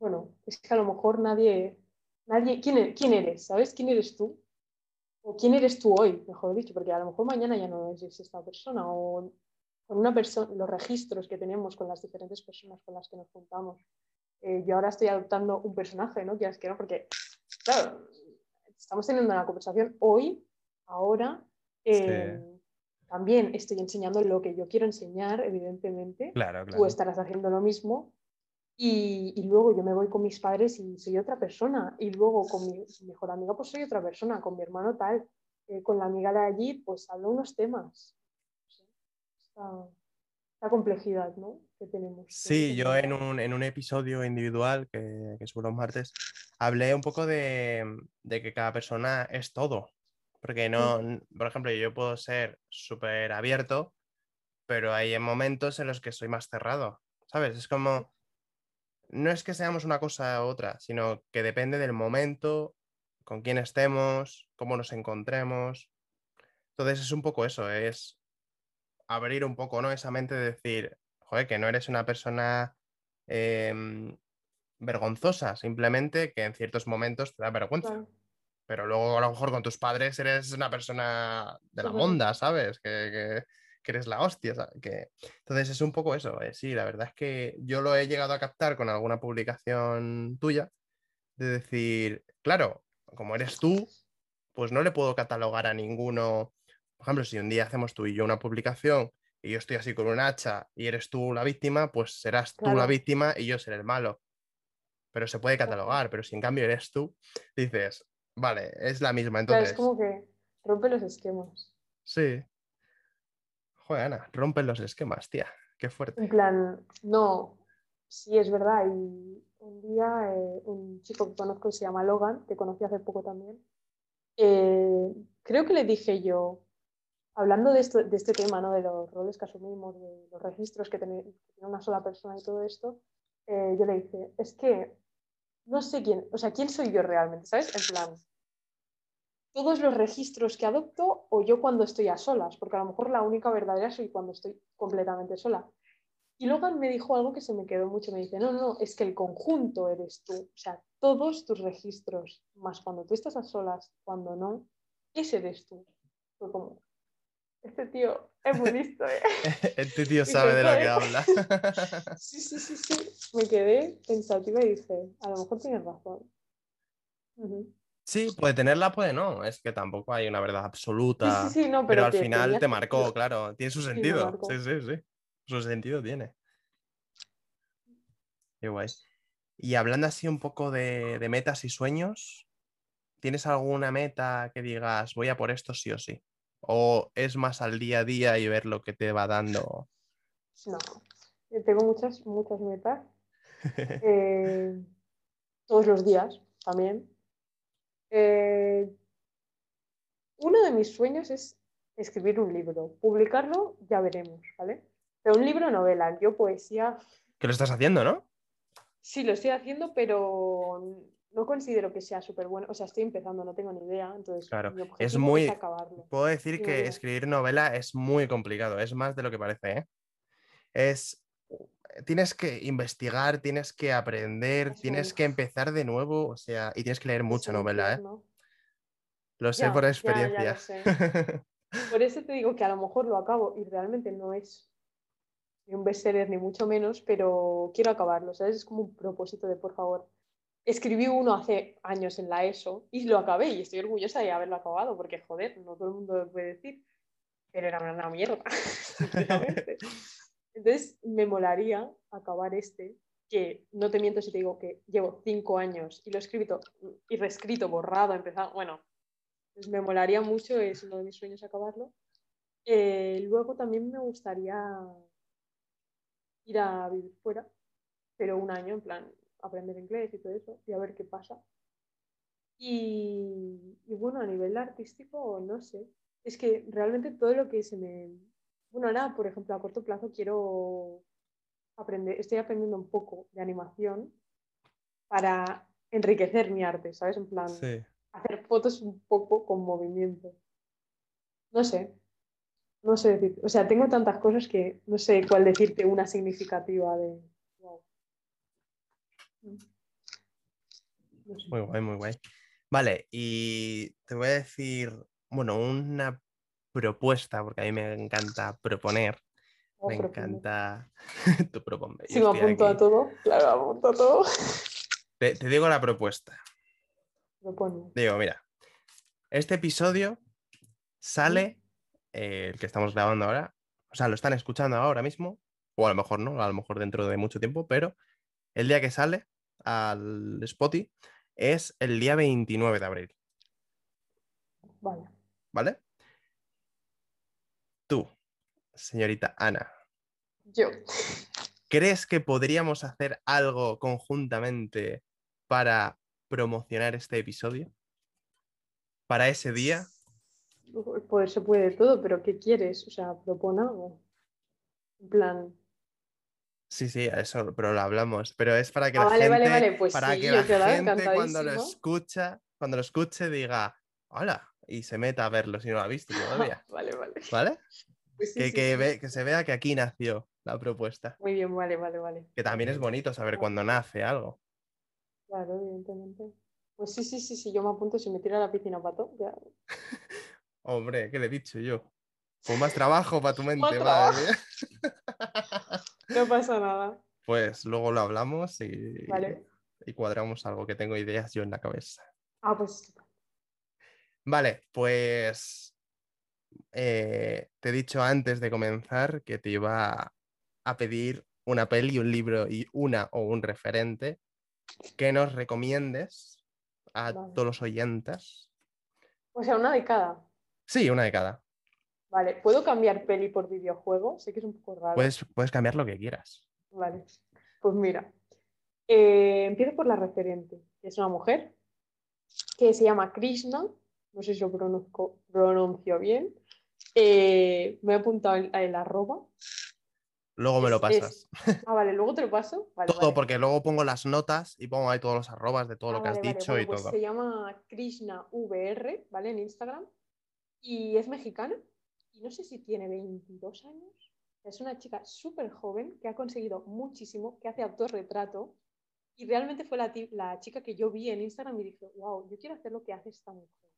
bueno, es que a lo mejor nadie, nadie, ¿quién, e-, quién eres? ¿Sabes? ¿Quién eres tú? O quién eres tú hoy, mejor dicho, porque a lo mejor mañana ya no es esta persona o con una persona, los registros que tenemos con las diferentes personas con las que nos juntamos. Eh, yo ahora estoy adoptando un personaje, ¿no? Quieras que no, porque, claro, estamos teniendo una conversación hoy, ahora. Eh, también estoy enseñando lo que yo quiero enseñar, evidentemente. Claro, claro. Tú estarás haciendo lo mismo. Y, y, luego yo me voy con mis padres y soy otra persona. Y luego con mi mejor amiga, pues soy otra persona. Con mi hermano, tal. Eh, con la amiga de allí, pues hablo unos temas la complejidad ¿no? Que tenemos. Sí, yo en un, en un, episodio individual que, que subo los martes hablé un poco de, de, que cada persona es todo. Porque no, por ejemplo, yo puedo ser súper abierto, pero hay momentos en los que soy más cerrado. ¿Sabes? Es como. No es que seamos una cosa u otra, sino que depende del momento, con quién estemos, cómo nos encontremos. Entonces es un poco eso, es abrir un poco, ¿no? Esa mente de decir, joder, que no eres una persona em, vergonzosa, simplemente que en ciertos momentos te da vergüenza. Pero luego a lo mejor con tus padres eres una persona de la monda, ¿sabes? Que, eres la hostia. Que... Entonces es un poco eso. Eh, sí, la verdad es que yo lo he llegado a captar con alguna publicación tuya, de decir, claro, como eres tú, pues no le puedo catalogar a ninguno por ejemplo, si un día hacemos tú y yo una publicación y yo estoy así con un hacha y eres tú la víctima, pues serás tú la víctima y yo seré el malo. Pero se puede catalogar, pero si en cambio eres tú, dices, vale, es la misma. Entonces... es como que rompe los esquemas. Sí. Joder, Ana, rompen los esquemas, tía. Qué fuerte. En plan, no, sí es verdad. Y un día eh, un chico que conozco se llama Logan, que conocí hace poco también. Eh, creo que le dije yo, hablando de, esto, de este tema, ¿no? de los roles que asumimos, de los registros que tiene, una sola persona y todo esto, eh, yo le dije, es que no sé quién, o sea, quién soy yo realmente, ¿sabes? En plan, todos los registros que adopto o yo cuando estoy a solas, porque a lo mejor la única verdadera soy cuando estoy completamente sola. Y Logan me dijo algo que se me quedó mucho, me dice, no, no, es que el conjunto eres tú, o sea, todos tus registros, más cuando tú estás a solas, cuando no, ese eres tú. Fue como, este tío es muy listo, ¿eh? [LAUGHS] este tío [LAUGHS] sabe de lo que habla. [LAUGHS] sí, sí, sí, sí. Me quedé pensativa y dije, a lo mejor tienes razón. Sí, puede tenerla, puede no. Es que tampoco hay una verdad absoluta. Sí, sí, no, pero, al final te marcó, claro. Tiene su sentido. Sí, sí, sí. Su sentido tiene. Qué guay. Y hablando así un poco de, de metas y sueños, ¿tienes alguna meta que digas, voy a por esto sí o sí? ¿O es más al día a día y ver lo que te va dando? No, tengo muchas, muchas metas. [LAUGHS] Eh, todos los días también. Eh, uno de mis sueños es escribir un libro. Publicarlo ya veremos, ¿vale? Pero un libro novela, yo poesía. ¿Qué lo estás haciendo, no? Sí, lo estoy haciendo, pero no considero que sea súper bueno. O sea, estoy empezando, no tengo ni idea. Entonces, claro, es muy. acabarlo. Puedo decir que escribir novela es muy complicado, es más de lo que parece. ¿eh? Es. Tienes que investigar, tienes que aprender, tienes que empezar de nuevo, o sea, y tienes que leer mucha novela, ¿eh? Lo sé por experiencia. [LAUGHS] por eso te digo que a lo mejor lo acabo y realmente no es ni un bestseller ni mucho menos, pero quiero acabarlo, ¿sabes? Es como un propósito de por favor escribí uno hace años en la ESO y lo acabé y estoy orgullosa de haberlo acabado porque, joder, no todo el mundo lo puede decir, pero era una mierda. [LAUGHS] Entonces, me molaría acabar este, que no te miento si te digo que llevo cinco años y lo he escrito y reescrito, borrado, empezado, bueno, pues me molaría mucho, es uno de mis sueños acabarlo. Eh, luego también me gustaría ir a vivir fuera, pero un año, en plan, aprender inglés y todo eso y a ver qué pasa. Y, bueno, a nivel artístico, no sé. Es que realmente todo lo que se me... Bueno, ahora, por ejemplo, a corto plazo quiero aprender, estoy aprendiendo un poco de animación para enriquecer mi arte, ¿sabes? En plan, hacer fotos un poco con movimiento. No sé, no sé decir, o sea, tengo tantas cosas que no sé cuál decirte una significativa de. Muy guay, muy guay. Vale, y te voy a decir, bueno, una propuesta, porque a mí me encanta proponer. Oh, Me encanta. [LAUGHS] Tú proponme. Si me apunto a todo, claro, me apunto a todo. Te, te digo la propuesta. Digo, mira, este episodio sale, eh, el que estamos grabando ahora, o sea, lo están escuchando ahora mismo, o a lo mejor no, a lo mejor dentro de mucho tiempo, pero el día que sale al Spotify es el día 29 de abril, Vale. ¿vale? Tú, señorita Ana, Yo. ¿crees que podríamos hacer algo conjuntamente para promocionar este episodio? ¿Para ese día? Pues se puede todo, pero ¿qué quieres? O sea, propon algo. En plan. Sí, sí, eso, pero lo hablamos. Pero es para que Ah, la vale, gente, vale, vale, pues para sí, que la te la gente cuando lo escucha, cuando lo escuche diga, hola, y se meta a verlo si no lo ha visto todavía. [LAUGHS] Vale, vale. ¿Vale? Pues sí, que, sí, que ve- que se vea que aquí nació la propuesta. Muy bien, vale, vale, vale. Que también es bonito saber cuándo nace algo. Claro, evidentemente. Pues sí, sí, sí, sí, yo me apunto si me tiro a la piscina pato. Ya. [LAUGHS] Hombre, ¿qué le he dicho yo? Pues más trabajo para tu [LAUGHS] mente, madre mía. No pasa nada. Pues luego lo hablamos y, Vale. y cuadramos algo que tengo ideas yo en la cabeza. Ah, pues Vale, pues eh, te he dicho antes de comenzar que te iba a pedir una peli, un libro y una o un referente que nos recomiendes a Vale. todos los oyentes. O sea, una de cada. Sí, una de cada. Vale, ¿puedo cambiar peli por videojuego? Sé que es un poco raro. Puedes, puedes cambiar lo que quieras. Vale, pues mira. Eh, empiezo por la referente, que es una mujer que se llama Krishna, no sé si lo pronuncio, pronuncio bien. Eh, me he apuntado el, el arroba. Luego me lo Es- pasas. [LAUGHS] Ah, vale, luego te lo paso. Vale, todo, vale. porque luego pongo las notas y pongo ahí todos los arrobas de todo Ah, lo que has vale, dicho Bueno, y pues todo. Se llama Krishna VR, ¿vale? En Instagram. Y es mexicana. No sé si tiene 22 años. Es una chica súper joven que ha conseguido muchísimo, que hace autorretrato. Y realmente fue la, la chica que yo vi en Instagram y dije, wow, yo quiero hacer lo que hace esta mujer.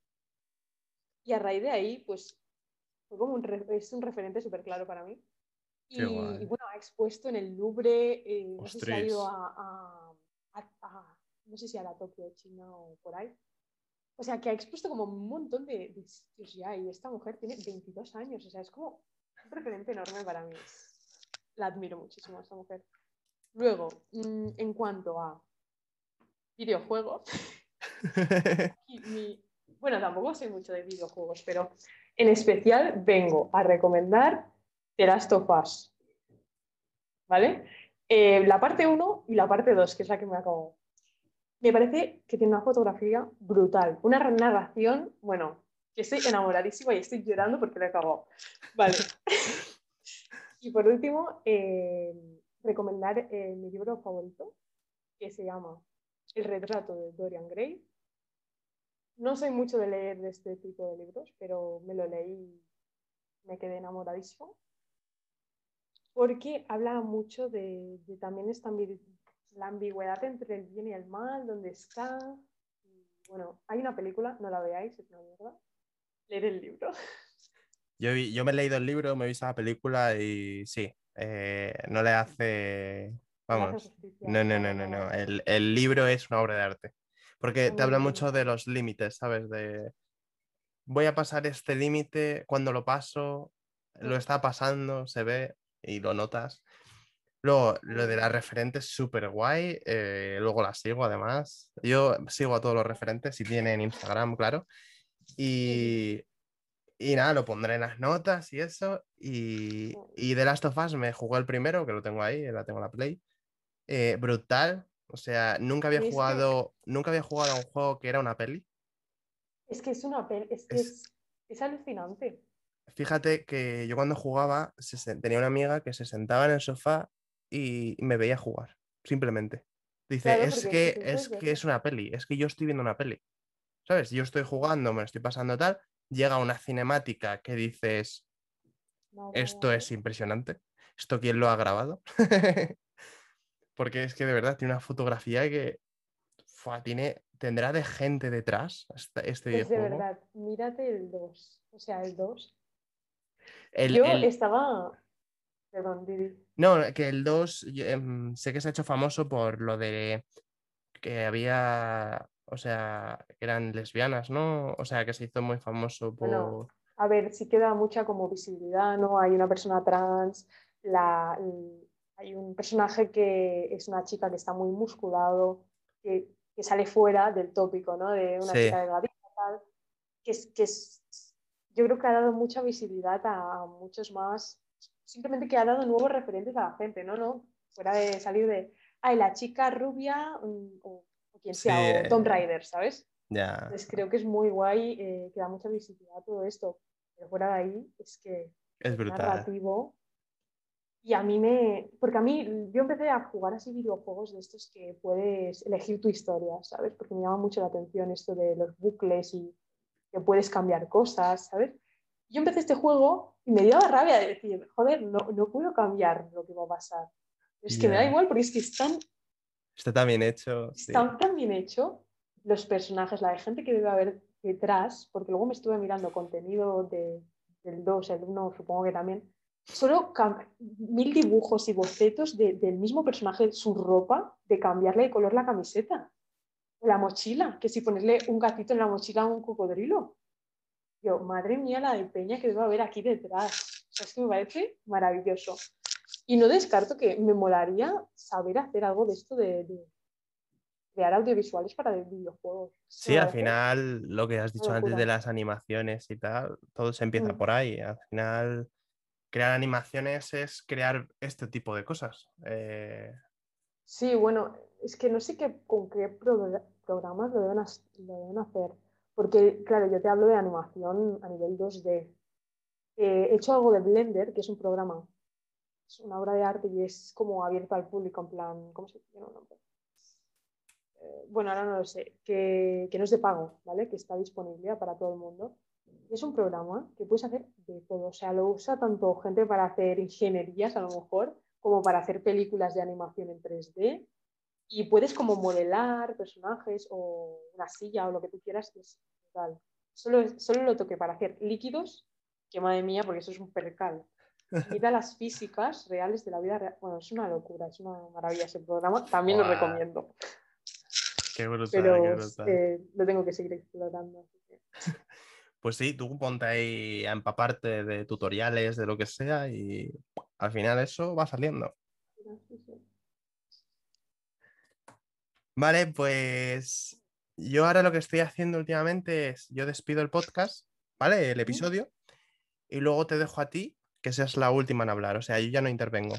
Y a raíz de ahí, pues, fue como un, es un referente súper claro para mí. Y, bueno, ha expuesto en el Louvre, eh, no sé si ha ido a, a- a- a- no sé si a la Tokio, China o por ahí. O sea, que ha expuesto como un montón de, de sitios ya y esta mujer tiene 22 años, o sea, es como un referente enorme para mí. La admiro muchísimo a esta mujer. Luego, mm, en cuanto a videojuegos, [LAUGHS] mi- bueno, tampoco sé mucho de videojuegos, pero en especial vengo a recomendar The Last of Us. ¿Vale? Eh, la parte 1 y la parte 2, que es la que me acabo. Me parece que tiene una fotografía brutal, una narración, bueno, que estoy enamoradísima y estoy llorando porque la he acabado. Vale. [LAUGHS] y por último, eh, recomendar eh, mi libro favorito, que se llama El retrato de Dorian Gray. No soy mucho de leer de este tipo de libros, pero me lo leí y me quedé enamoradísimo. Porque habla mucho de, de también esta la ambigüedad entre el bien y el mal, dónde está. Bueno, hay una película, no la veáis, es una mierda. Leer el libro. Yo, yo me he leído el libro, me he visto la película y sí, eh, no le hace. Vamos. No, no, no, no, no. El, el libro es una obra de arte. Porque te habla bien. mucho de los límites, ¿sabes? De voy a pasar este límite, cuando lo paso, lo Mm. está pasando, se ve y lo notas. Luego, lo de las referentes súper guay. eh, luego las sigo además. Yo sigo a todos los referentes si tienen Instagram, claro. Y, y nada, lo pondré en las notas y eso. Y, y The Last of Us me jugó el primero, que lo tengo ahí, la tengo en la Play. Eh, brutal. O sea, nunca había jugado, nunca había jugado a un juego que era una peli. Es que es una peli, es que Es- es, es alucinante. Fíjate que yo cuando jugaba se tenía una amiga que se sentaba en el sofá y me veía jugar, simplemente. Dice, Claro, es que, es que es una peli, es que yo estoy viendo una peli. ¿Sabes? Yo estoy jugando, me lo estoy pasando tal, llega una cinemática que dices, esto es impresionante, ¿esto quién lo ha grabado? [LAUGHS] Porque es que de verdad tiene una fotografía que fua, tiene, tendrá de gente detrás este, este Es de verdad, mírate el 2. O sea, el 2. El- Yo el- estaba. Perdón, Didi. No, que el 2 yo, em, sé que se ha hecho famoso por lo de que había, o sea, que eran lesbianas, ¿no? O sea, que se hizo muy famoso por... Bueno, A ver, sí queda mucha como visibilidad, ¿no? Hay una persona trans, la, hay un personaje que es una chica que está muy musculado, que, que sale fuera del tópico, ¿no? De una Sí. chica delgadita, tal, que es, que es, yo creo que ha dado mucha visibilidad a, a muchos más, simplemente que ha dado nuevos referentes a la gente, ¿no? ¿No? Fuera de salir de, ay, la chica rubia, mm, o, o quien sea, Sí, o Tomb eh, Raider, ¿sabes? Ya. Entonces creo que es muy guay eh, que da mucha visibilidad a todo esto. Pero fuera de ahí es que Es brutal. narrativo. Y a mí me. Porque a mí, yo empecé a jugar así videojuegos de estos que puedes elegir tu historia, ¿sabes? Porque me llama mucho la atención esto de los bucles y que puedes cambiar cosas, ¿sabes? Yo empecé este juego y me dio la rabia de decir, joder, no, no puedo cambiar lo que va a pasar. Es que me da igual porque es que están Está tan bien hecho. sí. Está tan bien hecho los personajes, la de gente que debe haber detrás, porque luego me estuve mirando contenido de, del 2, el 1 supongo que también, solo mil dibujos y bocetos de- del mismo personaje, su ropa, de cambiarle de color la camiseta, la mochila, que si ponerle un gatito en la mochila a un cocodrilo. Yo, madre mía, la de peña que debe haber aquí detrás. O sea, es que me parece maravilloso. Y no descarto que me molaría saber hacer algo de esto de, de crear audiovisuales para videojuegos. Sí, al final lo que has dicho antes de las animaciones y tal, todo se empieza Mm. por ahí. Al final, crear animaciones es crear este tipo de cosas. Eh, Sí, bueno, es que no sé qué, con qué pro- programas lo deben, lo deben hacer. Porque, claro, yo te hablo de animación a nivel 2D. Eh, he hecho algo de Blender, que es un programa, es una obra de arte y es como abierto al público, en plan, ¿cómo se llama el nombre? Bueno, ahora no lo sé, que, que no es de pago, ¿vale? Que está disponible para todo el mundo. Es un programa que puedes hacer de todo. O sea, lo usa tanto gente para hacer ingenierías, a lo mejor, como para hacer películas de animación en 3D. Y puedes como modelar personajes o una silla o lo que tú quieras. es brutal. Solo, solo lo toqué para hacer líquidos, que madre mía, porque eso es un percal. Mira las físicas reales de la vida real. Bueno, es una locura, es una maravilla ese programa. También lo recomiendo, qué brutal, pero qué brutal. eh, lo tengo que seguir explorando. [LAUGHS] Pues sí, tú ponte ahí a empaparte de tutoriales, de lo que sea, y al final eso va saliendo. mira, sí, sí. Vale, pues yo ahora lo que estoy haciendo últimamente es, yo despido el podcast, ¿vale? El episodio, y luego te dejo a ti que seas la última en hablar, o sea, yo ya no intervengo.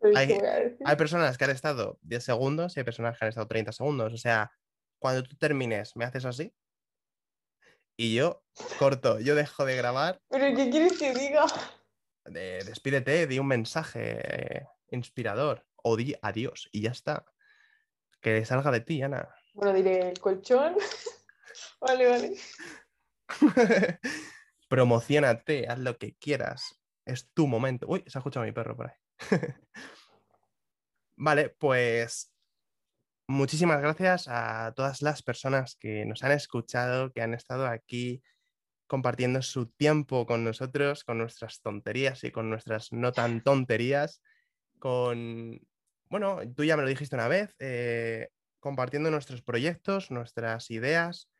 ¿Sabéis Hay-? Hay personas que han estado 10 segundos y hay personas que han estado 30 segundos, o sea, cuando tú termines me haces así y yo corto, yo dejo de grabar, ¿Pero qué quieres que diga? de- despídete, di un mensaje eh, inspirador o di adiós y ya está. Que salga de ti, Ana. Bueno, diré el colchón. [LAUGHS] vale, vale. [LAUGHS] Promocionate, haz lo que quieras. Es tu momento. Uy, se ha escuchado mi perro por ahí. [LAUGHS] vale, pues muchísimas gracias a todas las personas que nos han escuchado, que han estado aquí compartiendo su tiempo con nosotros, con nuestras tonterías y con nuestras no tan tonterías, con, bueno, tú ya me lo dijiste una vez, eh, compartiendo nuestros proyectos, nuestras ideas,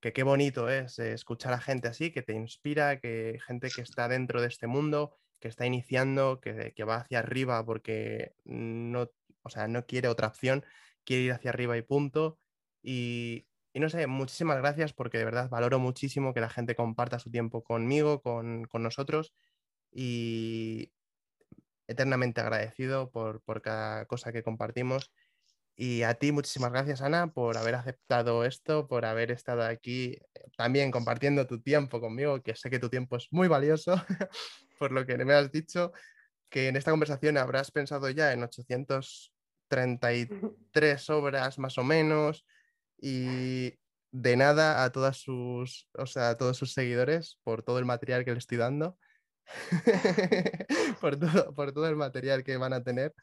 que qué bonito es eh, escuchar a gente así, que te inspira, que gente que está dentro de este mundo, que está iniciando, que, va hacia arriba porque no, o sea, no quiere otra opción, quiere ir hacia arriba y punto. Y, y no sé, muchísimas gracias porque de verdad valoro muchísimo que la gente comparta su tiempo conmigo, con, con nosotros y eternamente agradecido por, por cada cosa que compartimos. Y a ti muchísimas gracias, Ana, por haber aceptado esto, por haber estado aquí eh, también compartiendo tu tiempo conmigo, que sé que tu tiempo es muy valioso, [LAUGHS] por lo que me has dicho, que en esta conversación habrás pensado ya en 833 obras más o menos y de nada a todas sus, o sea, a todos sus seguidores por todo el material que le estoy dando, [LAUGHS] por, todo, por todo el material que van a tener.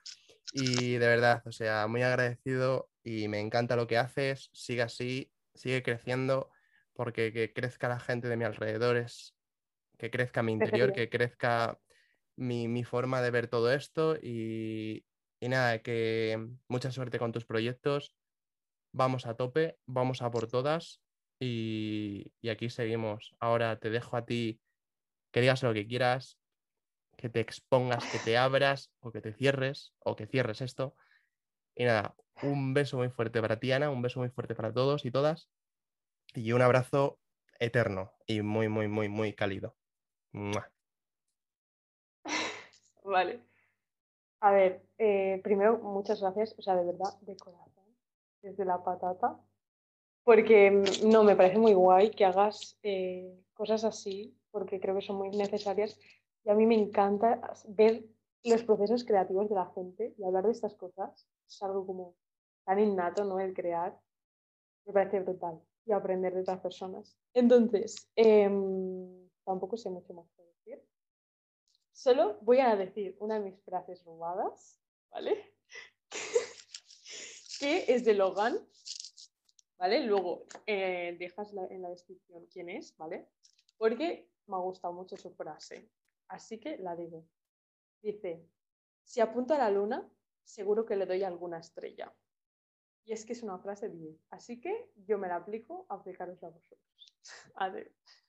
Y de verdad, o sea, muy agradecido y me encanta lo que haces, sigue así, sigue creciendo, porque que crezca la gente de mi alrededor es que crezca mi interior, que crezca mi, forma de ver todo esto y, y nada, que mucha suerte con tus proyectos, vamos a tope, vamos a por todas y, aquí seguimos. Ahora te dejo a ti que digas lo que quieras, que te expongas, que te abras o que te cierres o que cierres esto. Y nada, un beso muy fuerte para ti, Ana, un beso muy fuerte para todos y todas y un abrazo eterno y muy, muy, muy, muy cálido. [LAUGHS] Vale. A ver, eh, primero, muchas gracias, o sea, de verdad, de corazón, desde la patata, porque no, me parece muy guay que hagas eh, cosas así, porque creo que son muy necesarias y a mí me encanta ver los procesos creativos de la gente y hablar de estas cosas. Es algo como tan innato, ¿no? El crear. Me parece brutal y aprender de otras personas. Entonces, em, tampoco sé mucho más que decir. Solo voy a decir una de mis frases robadas, ¿vale? [LAUGHS] que es de Logan, ¿vale? Luego eh, dejas en la descripción quién es, ¿vale? Porque me ha gustado mucho su frase. Así que la digo. Dice, si apunto a la luna, seguro que le doy alguna estrella. Y es que es una frase 10. Así que yo me la aplico, aplicarosla a vosotros. [LAUGHS] Adiós.